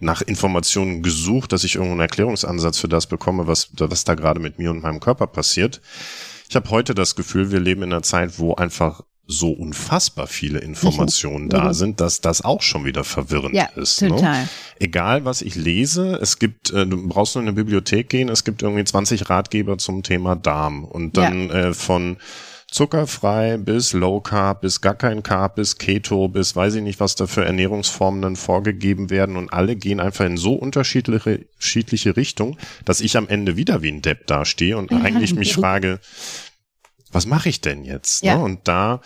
nach Informationen gesucht, dass ich irgendeinen Erklärungsansatz für das bekomme, was, was da gerade mit mir und meinem Körper passiert. Ich habe heute das Gefühl, wir leben in einer Zeit, wo einfach so unfassbar viele Informationen da mhm. sind, dass das auch schon wieder verwirrend ja, ist. Ne? Total. Ne? Egal, was ich lese, es gibt, äh, du brauchst nur in eine Bibliothek gehen, es gibt irgendwie 20 Ratgeber zum Thema Darm und dann ja. äh, von zuckerfrei bis Low Carb bis gar kein Carb bis Keto bis weiß ich nicht, was da für Ernährungsformen dann vorgegeben werden und alle gehen einfach in so unterschiedliche, unterschiedliche Richtungen, dass ich am Ende wieder wie ein Depp dastehe und eigentlich mich frage, was mache ich denn jetzt? Ja. Ne? Und da,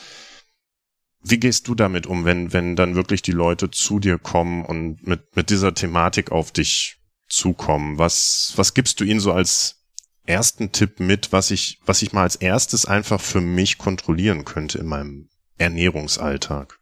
wie gehst du damit um, wenn, wenn dann wirklich die Leute zu dir kommen und mit, mit dieser Thematik auf dich zukommen? Was, was gibst du ihnen so als ersten Tipp mit, was ich, was ich mal als erstes einfach für mich kontrollieren könnte in meinem Ernährungsalltag?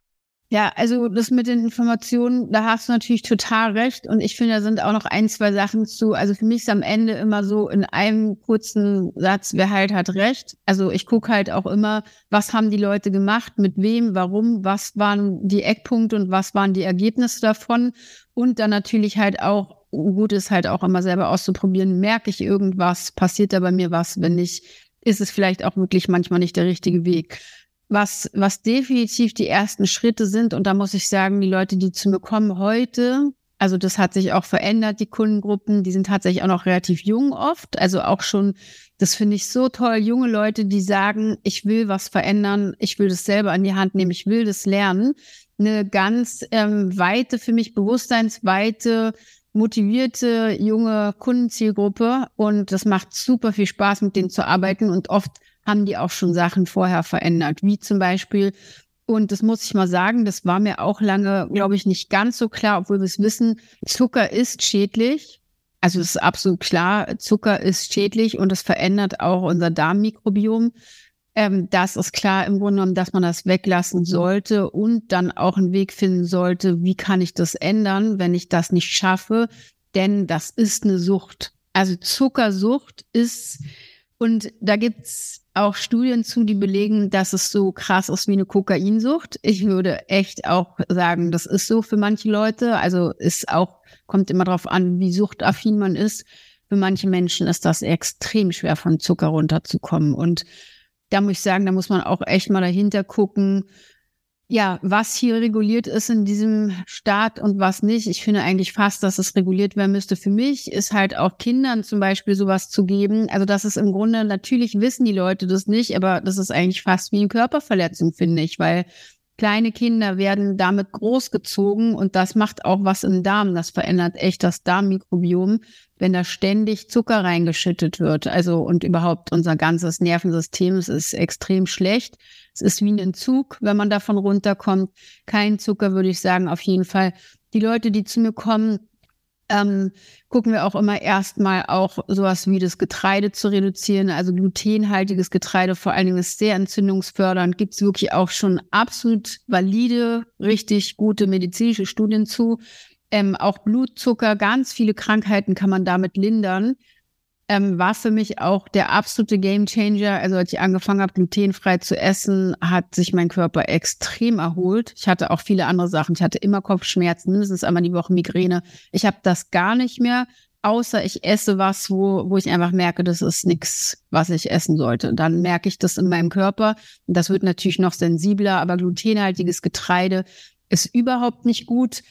Ja, also das mit den Informationen, da hast du natürlich total recht. Und ich finde, da sind auch noch ein, zwei Sachen zu. Also für mich ist am Ende immer so in einem kurzen Satz, wer halt hat recht. Also ich gucke halt auch immer, was haben die Leute gemacht, mit wem, warum, was waren die Eckpunkte und was waren die Ergebnisse davon. Und dann natürlich halt auch, gut ist halt auch immer selber auszuprobieren, merke ich irgendwas, passiert da bei mir was, wenn nicht, ist es vielleicht auch wirklich manchmal nicht der richtige Weg was, was definitiv die ersten Schritte sind. Und da muss ich sagen, die Leute, die zu mir kommen heute, also das hat sich auch verändert, die Kundengruppen, die sind tatsächlich auch noch relativ jung oft. Also auch schon, das finde ich so toll, junge Leute, die sagen, ich will was verändern, ich will das selber an die Hand nehmen, ich will das lernen. Eine ganz ähm, weite, für mich bewusstseinsweite, motivierte junge Kundenzielgruppe. Und das macht super viel Spaß, mit denen zu arbeiten. Und oft haben die auch schon Sachen vorher verändert, wie zum Beispiel, und das muss ich mal sagen, das war mir auch lange, glaube ich, nicht ganz so klar, obwohl wir es wissen, Zucker ist schädlich. Also es ist absolut klar, Zucker ist schädlich und es verändert auch unser Darmmikrobiom. Ähm, das ist klar im Grunde genommen, dass man das weglassen sollte und dann auch einen Weg finden sollte, wie kann ich das ändern, wenn ich das nicht schaffe. Denn das ist eine Sucht. Also Zuckersucht ist, und da gibt's auch Studien zu, die belegen, dass es so krass ist wie eine Kokainsucht. Ich würde echt auch sagen, das ist so für manche Leute. Also ist auch, kommt immer darauf an, wie suchtaffin man ist. Für manche Menschen ist das extrem schwer, von Zucker runterzukommen. Und da muss ich sagen, da muss man auch echt mal dahinter gucken, ja, was hier reguliert ist in diesem Staat und was nicht. Ich finde eigentlich fast, dass es reguliert werden müsste. Für mich ist halt auch Kindern zum Beispiel sowas zu geben. Also das ist im Grunde, natürlich wissen die Leute das nicht, aber das ist eigentlich fast wie eine Körperverletzung, finde ich, weil kleine Kinder werden damit großgezogen und das macht auch was im Darm. Das verändert echt das Darmmikrobiom, wenn da ständig Zucker reingeschüttet wird. Also und überhaupt unser ganzes Nervensystem ist extrem schlecht. Es ist wie ein Entzug, wenn man davon runterkommt. Kein Zucker, würde ich sagen, auf jeden Fall. Die Leute, die zu mir kommen, ähm, gucken wir auch immer erstmal auch sowas wie das Getreide zu reduzieren. Also glutenhaltiges Getreide vor allen Dingen ist sehr entzündungsfördernd. Gibt es wirklich auch schon absolut valide, richtig gute medizinische Studien zu. Ähm, auch Blutzucker, ganz viele Krankheiten kann man damit lindern ähm, war für mich auch der absolute Gamechanger. Also als ich angefangen habe, glutenfrei zu essen, hat sich mein Körper extrem erholt. Ich hatte auch viele andere Sachen. Ich hatte immer Kopfschmerzen, mindestens einmal die Woche Migräne. Ich habe das gar nicht mehr, außer ich esse was, wo, wo ich einfach merke, das ist nichts, was ich essen sollte. Dann merke ich das in meinem Körper. Und das wird natürlich noch sensibler, aber glutenhaltiges Getreide ist überhaupt nicht gut.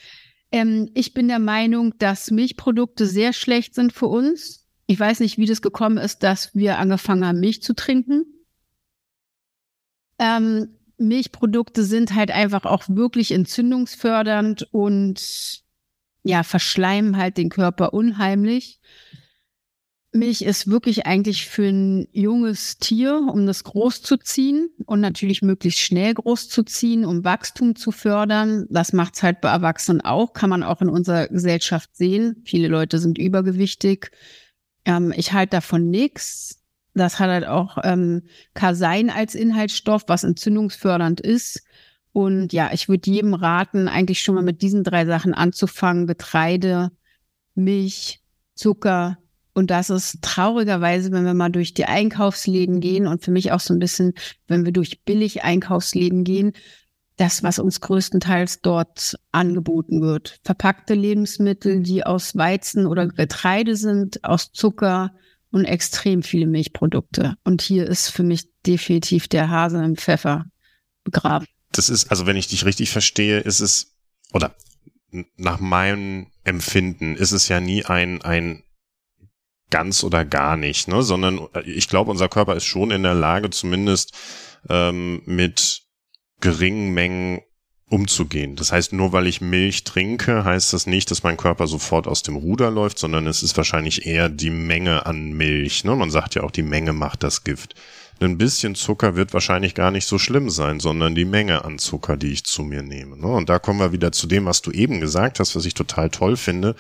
Ähm, ich bin der Meinung, dass Milchprodukte sehr schlecht sind für uns ich weiß nicht, wie das gekommen ist, dass wir angefangen haben, Milch zu trinken. Ähm, Milchprodukte sind halt einfach auch wirklich entzündungsfördernd und ja, verschleimen halt den Körper unheimlich. Milch ist wirklich eigentlich für ein junges Tier, um das groß zu ziehen und natürlich möglichst schnell groß zu ziehen, um Wachstum zu fördern. Das macht es halt bei Erwachsenen auch, kann man auch in unserer Gesellschaft sehen. Viele Leute sind übergewichtig, ähm, ich halte davon nichts. Das hat halt auch ähm, Casein als Inhaltsstoff, was entzündungsfördernd ist. Und ja, ich würde jedem raten, eigentlich schon mal mit diesen drei Sachen anzufangen. Getreide, Milch, Zucker. Und das ist traurigerweise, wenn wir mal durch die Einkaufsläden gehen und für mich auch so ein bisschen, wenn wir durch billig Einkaufsläden gehen, das, was uns größtenteils dort angeboten wird. Verpackte Lebensmittel, die aus Weizen oder Getreide sind, aus Zucker und extrem viele Milchprodukte. Und hier ist für mich definitiv der Hase im Pfeffer begraben. Das ist, also wenn ich dich richtig verstehe, ist es, oder nach meinem Empfinden ist es ja nie ein, ein ganz oder gar nicht, ne? sondern ich glaube, unser Körper ist schon in der Lage, zumindest ähm, mit geringen Mengen umzugehen. Das heißt, nur weil ich Milch trinke, heißt das nicht, dass mein Körper sofort aus dem Ruder läuft, sondern es ist wahrscheinlich eher die Menge an Milch. Ne? Man sagt ja auch, die Menge macht das Gift. Ein bisschen Zucker wird wahrscheinlich gar nicht so schlimm sein, sondern die Menge an Zucker, die ich zu mir nehme. Ne? Und da kommen wir wieder zu dem, was du eben gesagt hast, was ich total toll finde.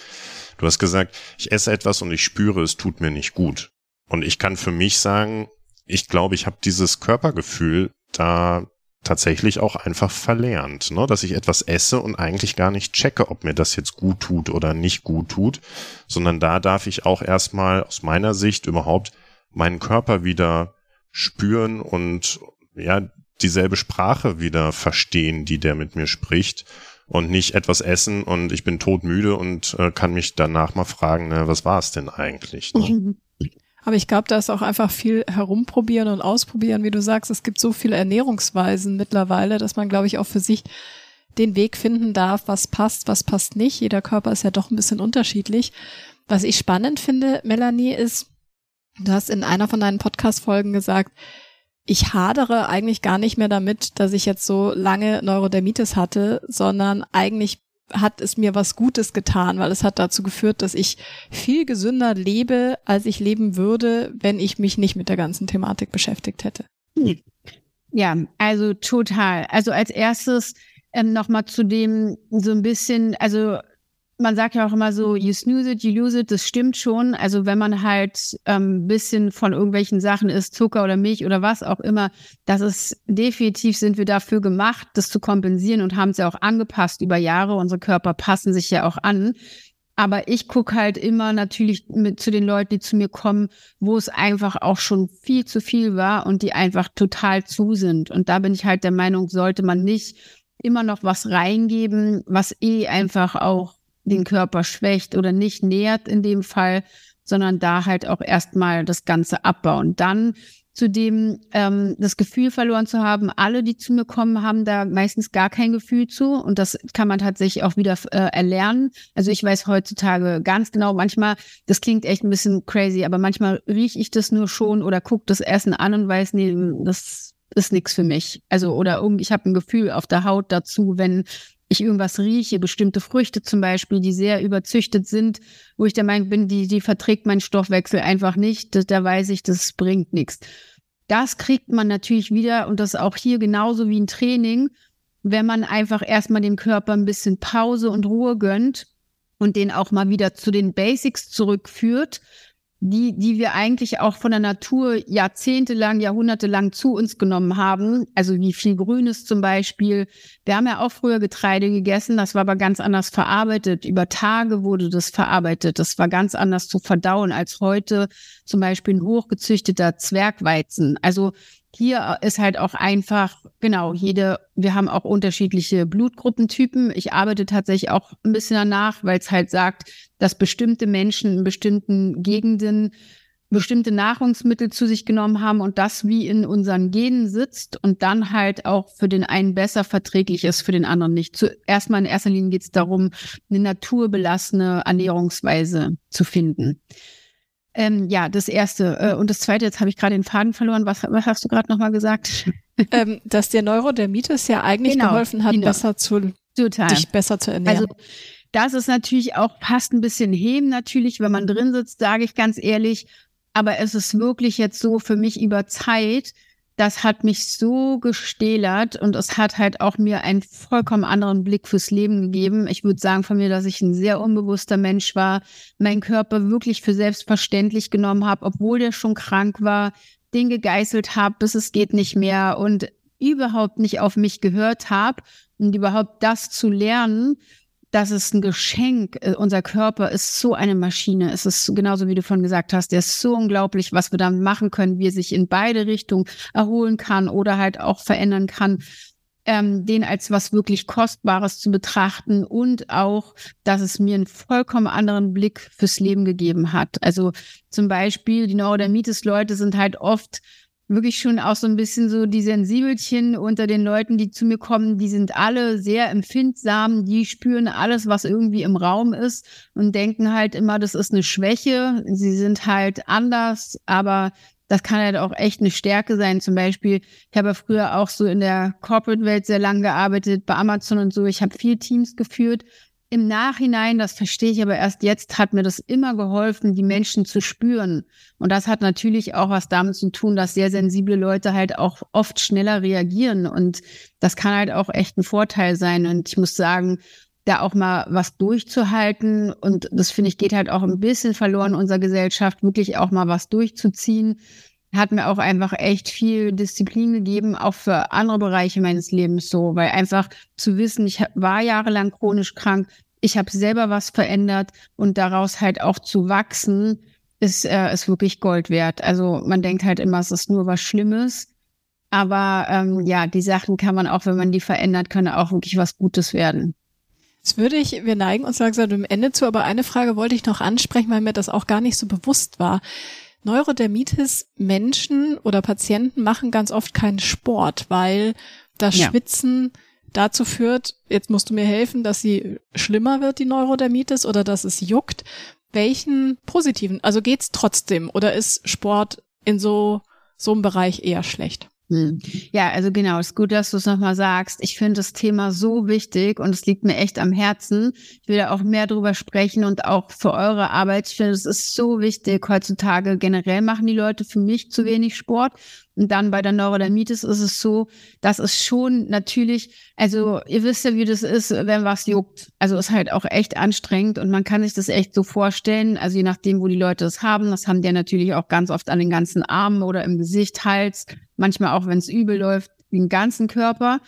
Du hast gesagt, ich esse etwas und ich spüre, es tut mir nicht gut. Und ich kann für mich sagen, ich glaube, ich habe dieses Körpergefühl da tatsächlich auch einfach verlernt, ne? dass ich etwas esse und eigentlich gar nicht checke, ob mir das jetzt gut tut oder nicht gut tut, sondern da darf ich auch erstmal aus meiner Sicht überhaupt meinen Körper wieder spüren und ja, dieselbe Sprache wieder verstehen, die der mit mir spricht und nicht etwas essen und ich bin todmüde und äh, kann mich danach mal fragen, ne, was war es denn eigentlich? Ne? Aber ich glaube, da ist auch einfach viel herumprobieren und ausprobieren, wie du sagst. Es gibt so viele Ernährungsweisen mittlerweile, dass man, glaube ich, auch für sich den Weg finden darf, was passt, was passt nicht. Jeder Körper ist ja doch ein bisschen unterschiedlich. Was ich spannend finde, Melanie, ist, du hast in einer von deinen Podcast-Folgen gesagt, ich hadere eigentlich gar nicht mehr damit, dass ich jetzt so lange Neurodermitis hatte, sondern eigentlich hat es mir was Gutes getan, weil es hat dazu geführt, dass ich viel gesünder lebe, als ich leben würde, wenn ich mich nicht mit der ganzen Thematik beschäftigt hätte. Ja, also total. Also als erstes ähm, nochmal zu dem so ein bisschen, also man sagt ja auch immer so, you snooze it, you lose it, das stimmt schon. Also wenn man halt ähm, bisschen von irgendwelchen Sachen isst, Zucker oder Milch oder was auch immer, das ist definitiv sind wir dafür gemacht, das zu kompensieren und haben es ja auch angepasst über Jahre. Unsere Körper passen sich ja auch an. Aber ich gucke halt immer natürlich mit zu den Leuten, die zu mir kommen, wo es einfach auch schon viel zu viel war und die einfach total zu sind. Und da bin ich halt der Meinung, sollte man nicht immer noch was reingeben, was eh einfach auch den Körper schwächt oder nicht nährt in dem Fall, sondern da halt auch erstmal das Ganze abbauen. Dann zudem ähm, das Gefühl verloren zu haben, alle, die zu mir kommen, haben da meistens gar kein Gefühl zu und das kann man tatsächlich auch wieder äh, erlernen. Also ich weiß heutzutage ganz genau, manchmal, das klingt echt ein bisschen crazy, aber manchmal rieche ich das nur schon oder gucke das Essen an und weiß, nee, das ist nichts für mich. Also oder ich habe ein Gefühl auf der Haut dazu, wenn ich irgendwas rieche, bestimmte Früchte zum Beispiel, die sehr überzüchtet sind, wo ich der Meinung bin, die, die verträgt mein Stoffwechsel einfach nicht, da, da weiß ich, das bringt nichts. Das kriegt man natürlich wieder und das auch hier genauso wie ein Training, wenn man einfach erstmal dem Körper ein bisschen Pause und Ruhe gönnt und den auch mal wieder zu den Basics zurückführt, die, die wir eigentlich auch von der Natur jahrzehntelang, jahrhundertelang zu uns genommen haben. Also wie viel Grünes zum Beispiel. Wir haben ja auch früher Getreide gegessen, das war aber ganz anders verarbeitet. Über Tage wurde das verarbeitet. Das war ganz anders zu verdauen als heute zum Beispiel ein hochgezüchteter Zwergweizen. Also hier ist halt auch einfach, genau, jede, wir haben auch unterschiedliche Blutgruppentypen. Ich arbeite tatsächlich auch ein bisschen danach, weil es halt sagt, dass bestimmte Menschen in bestimmten Gegenden bestimmte Nahrungsmittel zu sich genommen haben und das wie in unseren Genen sitzt und dann halt auch für den einen besser verträglich ist, für den anderen nicht. Zuerst mal in erster Linie geht es darum, eine naturbelassene Ernährungsweise zu finden. Ähm, ja, das erste. Äh, und das zweite, jetzt habe ich gerade den Faden verloren. Was, was hast du gerade nochmal gesagt? ähm, dass der Neurodermitis ja eigentlich genau, geholfen hat, genau. besser zu, Total. dich besser zu ernähren. Also, das ist natürlich auch fast ein bisschen heben, natürlich, wenn man drin sitzt, sage ich ganz ehrlich. Aber es ist wirklich jetzt so für mich über Zeit, das hat mich so gestählert und es hat halt auch mir einen vollkommen anderen Blick fürs Leben gegeben. Ich würde sagen von mir, dass ich ein sehr unbewusster Mensch war, meinen Körper wirklich für selbstverständlich genommen habe, obwohl der schon krank war, den gegeißelt habe, bis es geht nicht mehr und überhaupt nicht auf mich gehört habe und überhaupt das zu lernen, das ist ein Geschenk. Äh, unser Körper ist so eine Maschine. Es ist genauso, wie du vorhin gesagt hast, der ist so unglaublich, was wir damit machen können, wie er sich in beide Richtungen erholen kann oder halt auch verändern kann. Ähm, den als was wirklich Kostbares zu betrachten und auch, dass es mir einen vollkommen anderen Blick fürs Leben gegeben hat. Also zum Beispiel, die Neurodermitis-Leute sind halt oft wirklich schon auch so ein bisschen so die Sensibelchen unter den Leuten, die zu mir kommen, die sind alle sehr empfindsam, die spüren alles, was irgendwie im Raum ist und denken halt immer, das ist eine Schwäche. Sie sind halt anders, aber das kann halt auch echt eine Stärke sein. Zum Beispiel, ich habe früher auch so in der Corporate-Welt sehr lang gearbeitet, bei Amazon und so. Ich habe viel Teams geführt im Nachhinein, das verstehe ich aber erst jetzt, hat mir das immer geholfen, die Menschen zu spüren. Und das hat natürlich auch was damit zu tun, dass sehr sensible Leute halt auch oft schneller reagieren. Und das kann halt auch echt ein Vorteil sein. Und ich muss sagen, da auch mal was durchzuhalten. Und das finde ich geht halt auch ein bisschen verloren in unserer Gesellschaft, wirklich auch mal was durchzuziehen hat mir auch einfach echt viel Disziplin gegeben, auch für andere Bereiche meines Lebens so, weil einfach zu wissen, ich war jahrelang chronisch krank, ich habe selber was verändert und daraus halt auch zu wachsen, ist, äh, ist wirklich Gold wert. Also man denkt halt immer, es ist nur was Schlimmes. Aber ähm, ja, die Sachen kann man auch, wenn man die verändert, können auch wirklich was Gutes werden. Jetzt würde ich, wir neigen uns langsam dem Ende zu, aber eine Frage wollte ich noch ansprechen, weil mir das auch gar nicht so bewusst war. Neurodermitis Menschen oder Patienten machen ganz oft keinen Sport, weil das ja. Dazu führt, jetzt musst du mir helfen, dass sie schlimmer wird, die Neurodermitis, oder dass es juckt. Welchen positiven, also geht's trotzdem oder ist Sport in so, so einem Bereich eher schlecht? Hm. Ja, also genau, es ist gut, dass du es nochmal sagst. Ich finde das Thema so wichtig und es liegt mir echt am Herzen. Ich will da auch mehr drüber sprechen und auch für eure Arbeit. Ich finde, es ist so wichtig. Heutzutage generell machen die Leute für mich zu wenig Sport und dann bei der Neurodermitis ist es so, dass es schon natürlich, also ihr wisst ja, wie das ist, wenn was juckt. Also ist halt auch echt anstrengend und man kann sich das echt so vorstellen. Also je nachdem, wo die Leute es haben, das haben die natürlich auch ganz oft an den ganzen Armen oder im Gesicht, Hals, manchmal auch, wenn es übel läuft, den ganzen Körper.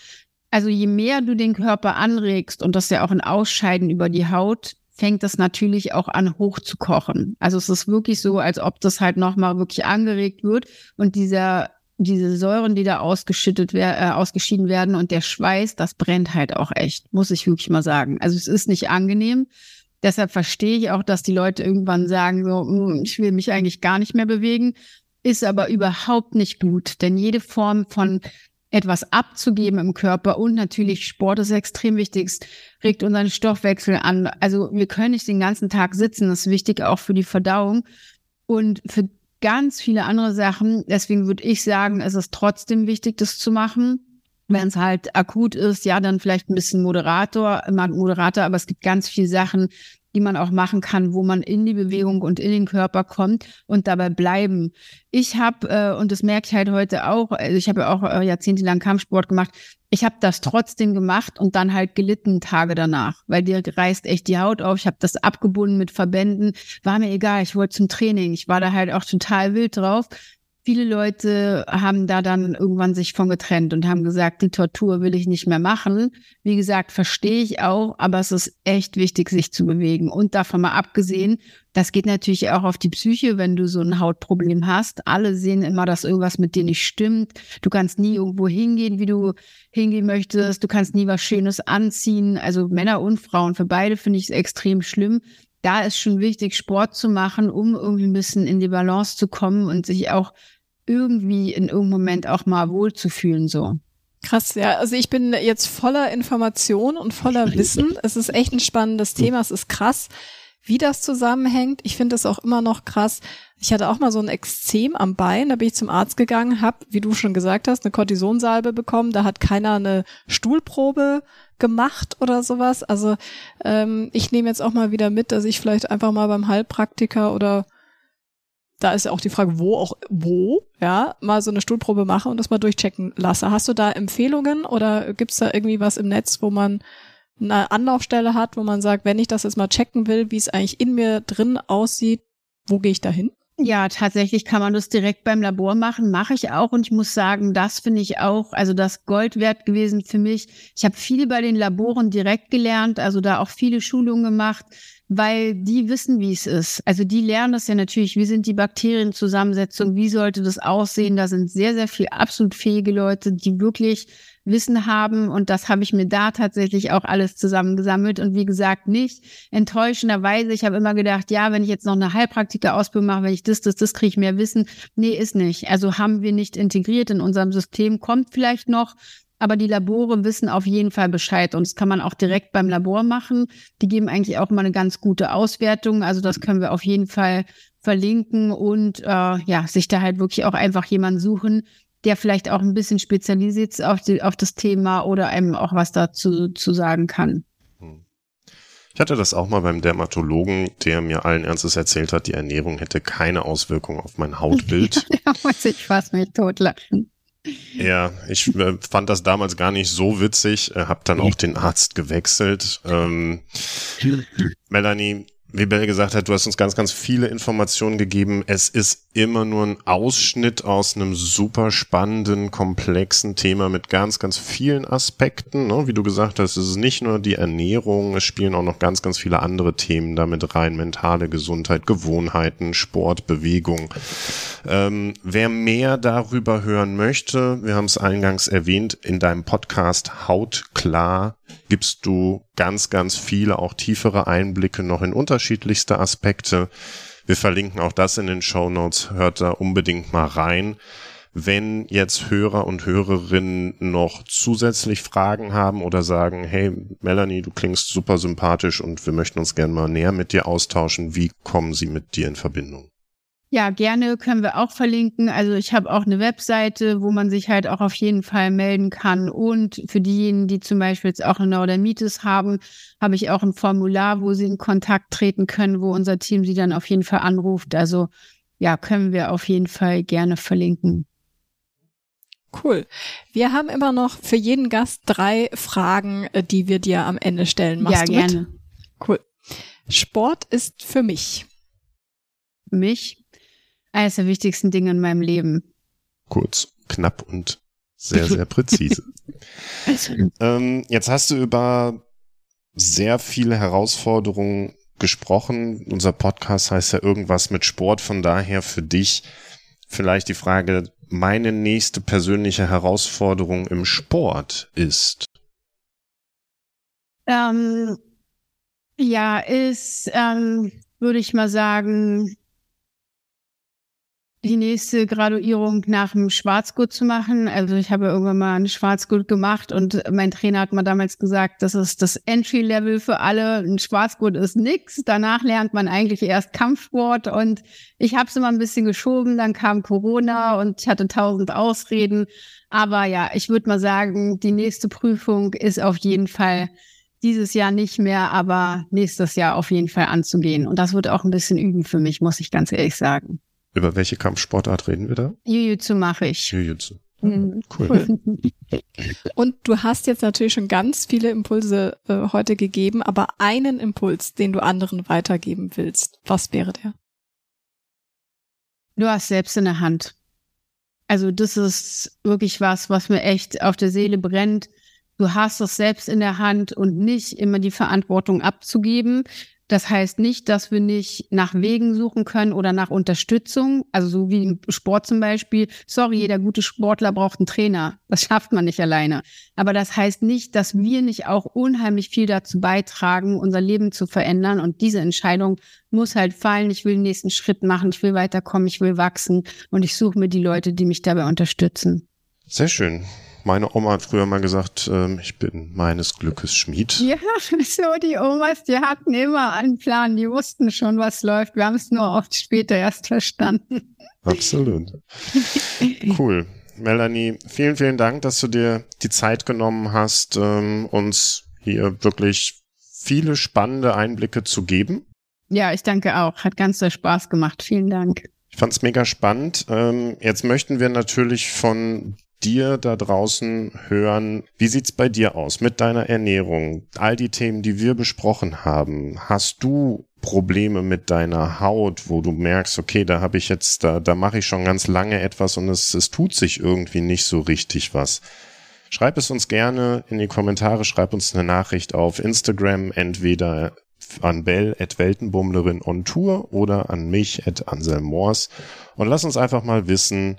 Also je mehr du den Körper anregst und das ja auch ein Ausscheiden über die Haut, fängt das natürlich auch an hoch zu kochen. Also es ist wirklich so, als ob das halt nochmal wirklich angeregt wird und dieser diese Säuren, die da ausgeschüttet werden, äh, ausgeschieden werden und der Schweiß, das brennt halt auch echt, muss ich wirklich mal sagen. Also es ist nicht angenehm. Deshalb verstehe ich auch, dass die Leute irgendwann sagen, so, hm, ich will mich eigentlich gar nicht mehr bewegen, ist aber überhaupt nicht gut, denn jede Form von etwas abzugeben im Körper und natürlich Sport ist extrem wichtig, es regt unseren Stoffwechsel an. Also wir können nicht den ganzen Tag sitzen, das ist wichtig auch für die Verdauung. Und für ganz viele andere Sachen. Deswegen würde ich sagen, es ist trotzdem wichtig, das zu machen. Wenn es halt akut ist, ja, dann vielleicht ein bisschen Moderator, moderator, aber es gibt ganz viele Sachen, die man auch machen kann, wo man in die Bewegung und in den Körper kommt und dabei bleiben. Ich habe, äh, und das merke ich halt heute auch, also ich habe ja auch äh, jahrzehntelang Kampfsport gemacht, ich habe das trotzdem gemacht und dann halt gelitten Tage danach, weil dir reißt echt die Haut auf. Ich habe das abgebunden mit Verbänden, war mir egal, ich wollte zum Training. Ich war da halt auch total wild drauf. Viele Leute haben da dann irgendwann sich von getrennt und haben gesagt, die Tortur will ich nicht mehr machen. Wie gesagt, verstehe ich auch, aber es ist echt wichtig, sich zu bewegen. Und davon mal abgesehen, das geht natürlich auch auf die Psyche, wenn du so ein Hautproblem hast. Alle sehen immer, dass irgendwas mit dir nicht stimmt. Du kannst nie irgendwo hingehen, wie du hingehen möchtest. Du kannst nie was Schönes anziehen. Also Männer und Frauen, für beide finde ich es extrem schlimm da ist schon wichtig, Sport zu machen, um irgendwie ein bisschen in die Balance zu kommen und sich auch irgendwie in irgendeinem Moment auch mal wohlzufühlen, so. Krass, ja. Also ich bin jetzt voller Information und voller Wissen. Es ist echt ein spannendes Thema. Es ist krass, wie das zusammenhängt. Ich finde es auch immer noch krass. Ich hatte auch mal so ein Exzem am Bein. Da bin ich zum Arzt gegangen, habe, wie du schon gesagt hast, eine Kortisonsalbe bekommen. Da hat keiner eine Stuhlprobe gemacht oder sowas. Also ähm, ich nehme jetzt auch mal wieder mit, dass ich vielleicht einfach mal beim Heilpraktiker oder da ist ja auch die Frage, wo auch wo, ja, mal so eine Stuhlprobe mache und das mal durchchecken lasse. Hast du da Empfehlungen oder gibt's da irgendwie was im Netz, wo man eine Anlaufstelle hat, wo man sagt, wenn ich das jetzt mal checken will, wie es eigentlich in mir drin aussieht, wo gehe ich da hin? Ja, tatsächlich kann man das direkt beim Labor machen, mache ich auch und ich muss sagen, das finde ich auch, also das Gold wert gewesen für mich. Ich habe viel bei den Laboren direkt gelernt, also da auch viele Schulungen gemacht weil die wissen, wie es ist. Also die lernen das ja natürlich, wie sind die Bakterienzusammensetzung, wie sollte das aussehen. Da sind sehr, sehr viele absolut fähige Leute, die wirklich Wissen haben und das habe ich mir da tatsächlich auch alles zusammengesammelt und wie gesagt nicht enttäuschenderweise. Ich habe immer gedacht, ja, wenn ich jetzt noch eine Heilpraktiker-Ausbildung mache, wenn ich das, das, das kriege ich mehr Wissen. Nee, ist nicht. Also haben wir nicht integriert in unserem System, kommt vielleicht noch, aber die Labore wissen auf jeden Fall Bescheid und das kann man auch direkt beim Labor machen. Die geben eigentlich auch mal eine ganz gute Auswertung. Also das können wir auf jeden Fall verlinken und äh, ja, sich da halt wirklich auch einfach jemanden suchen, der vielleicht auch ein bisschen spezialisiert auf, die, auf das Thema oder einem auch was dazu zu sagen kann. Ich hatte das auch mal beim Dermatologen, der mir allen Ernstes erzählt hat, die Ernährung hätte keine Auswirkung auf mein Hautbild. da muss ich fast mich totlachen. Ja, ich äh, fand das damals gar nicht so witzig, äh, habe dann auch den Arzt gewechselt. Ähm, Melanie, wie Bell gesagt hat, du hast uns ganz, ganz viele Informationen gegeben. Es ist immer nur ein Ausschnitt aus einem super spannenden, komplexen Thema mit ganz, ganz vielen Aspekten. Ne? Wie du gesagt hast, es ist nicht nur die Ernährung, es spielen auch noch ganz, ganz viele andere Themen damit rein. Mentale Gesundheit, Gewohnheiten, Sport, Bewegung. Ähm, wer mehr darüber hören möchte, wir haben es eingangs erwähnt, in deinem Podcast Haut klar gibst du ganz, ganz viele, auch tiefere Einblicke noch in unterschiedlichste Aspekte. Wir verlinken auch das in den Show Notes. Hört da unbedingt mal rein. Wenn jetzt Hörer und Hörerinnen noch zusätzlich Fragen haben oder sagen, hey Melanie, du klingst super sympathisch und wir möchten uns gerne mal näher mit dir austauschen, wie kommen sie mit dir in Verbindung? Ja, gerne können wir auch verlinken. Also ich habe auch eine Webseite, wo man sich halt auch auf jeden Fall melden kann. Und für diejenigen, die zum Beispiel jetzt auch eine Neurodermitis haben, habe ich auch ein Formular, wo sie in Kontakt treten können, wo unser Team sie dann auf jeden Fall anruft. Also ja, können wir auf jeden Fall gerne verlinken. Cool. Wir haben immer noch für jeden Gast drei Fragen, äh, die wir dir am Ende stellen. Machst ja, gerne. Mit? Cool. Sport ist für mich. Mich eines der wichtigsten Dinge in meinem Leben. Kurz, knapp und sehr, sehr präzise. ähm, jetzt hast du über sehr viele Herausforderungen gesprochen. Unser Podcast heißt ja irgendwas mit Sport. Von daher für dich vielleicht die Frage, meine nächste persönliche Herausforderung im Sport ist? Ähm, ja, ist, ähm, würde ich mal sagen, die nächste Graduierung nach dem Schwarzgurt zu machen. Also ich habe irgendwann mal einen Schwarzgurt gemacht und mein Trainer hat mir damals gesagt, das ist das Entry-Level für alle. Ein Schwarzgurt ist nix. Danach lernt man eigentlich erst Kampfsport und ich habe es immer ein bisschen geschoben. Dann kam Corona und ich hatte tausend Ausreden. Aber ja, ich würde mal sagen, die nächste Prüfung ist auf jeden Fall dieses Jahr nicht mehr, aber nächstes Jahr auf jeden Fall anzugehen. Und das wird auch ein bisschen üben für mich, muss ich ganz ehrlich sagen. Über welche Kampfsportart reden wir da? Jiu-Jitsu mache ich. Jiu-Jitsu. Mhm. Cool. cool. Und du hast jetzt natürlich schon ganz viele Impulse äh, heute gegeben, aber einen Impuls, den du anderen weitergeben willst, was wäre der? Du hast selbst in der Hand. Also das ist wirklich was, was mir echt auf der Seele brennt. Du hast es selbst in der Hand und nicht immer die Verantwortung abzugeben. Das heißt nicht, dass wir nicht nach Wegen suchen können oder nach Unterstützung. Also so wie im Sport zum Beispiel. Sorry, jeder gute Sportler braucht einen Trainer. Das schafft man nicht alleine. Aber das heißt nicht, dass wir nicht auch unheimlich viel dazu beitragen, unser Leben zu verändern. Und diese Entscheidung muss halt fallen. Ich will den nächsten Schritt machen. Ich will weiterkommen. Ich will wachsen. Und ich suche mir die Leute, die mich dabei unterstützen. Sehr schön. Meine Oma hat früher mal gesagt, ähm, ich bin meines Glückes Schmied. Ja, so die Omas, die hatten immer einen Plan, die wussten schon, was läuft. Wir haben es nur oft später erst verstanden. Absolut. Cool. Melanie, vielen, vielen Dank, dass du dir die Zeit genommen hast, ähm, uns hier wirklich viele spannende Einblicke zu geben. Ja, ich danke auch. Hat ganz viel Spaß gemacht. Vielen Dank. Ich fand es mega spannend. Ähm, jetzt möchten wir natürlich von dir da draußen hören, wie sieht's bei dir aus mit deiner Ernährung? All die Themen, die wir besprochen haben, hast du Probleme mit deiner Haut, wo du merkst, okay, da habe ich jetzt, da, da mache ich schon ganz lange etwas und es, es tut sich irgendwie nicht so richtig was. Schreib es uns gerne in die Kommentare, schreib uns eine Nachricht auf Instagram, entweder an Bell at Weltenbummlerin on Tour oder an mich at Anselm Moors und lass uns einfach mal wissen,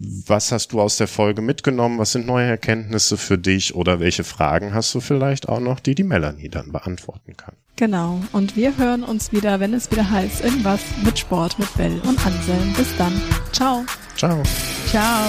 was hast du aus der Folge mitgenommen? Was sind neue Erkenntnisse für dich? Oder welche Fragen hast du vielleicht auch noch, die die Melanie dann beantworten kann? Genau. Und wir hören uns wieder, wenn es wieder heißt, irgendwas mit Sport mit Bell und Anselm. Bis dann. Ciao. Ciao. Ciao.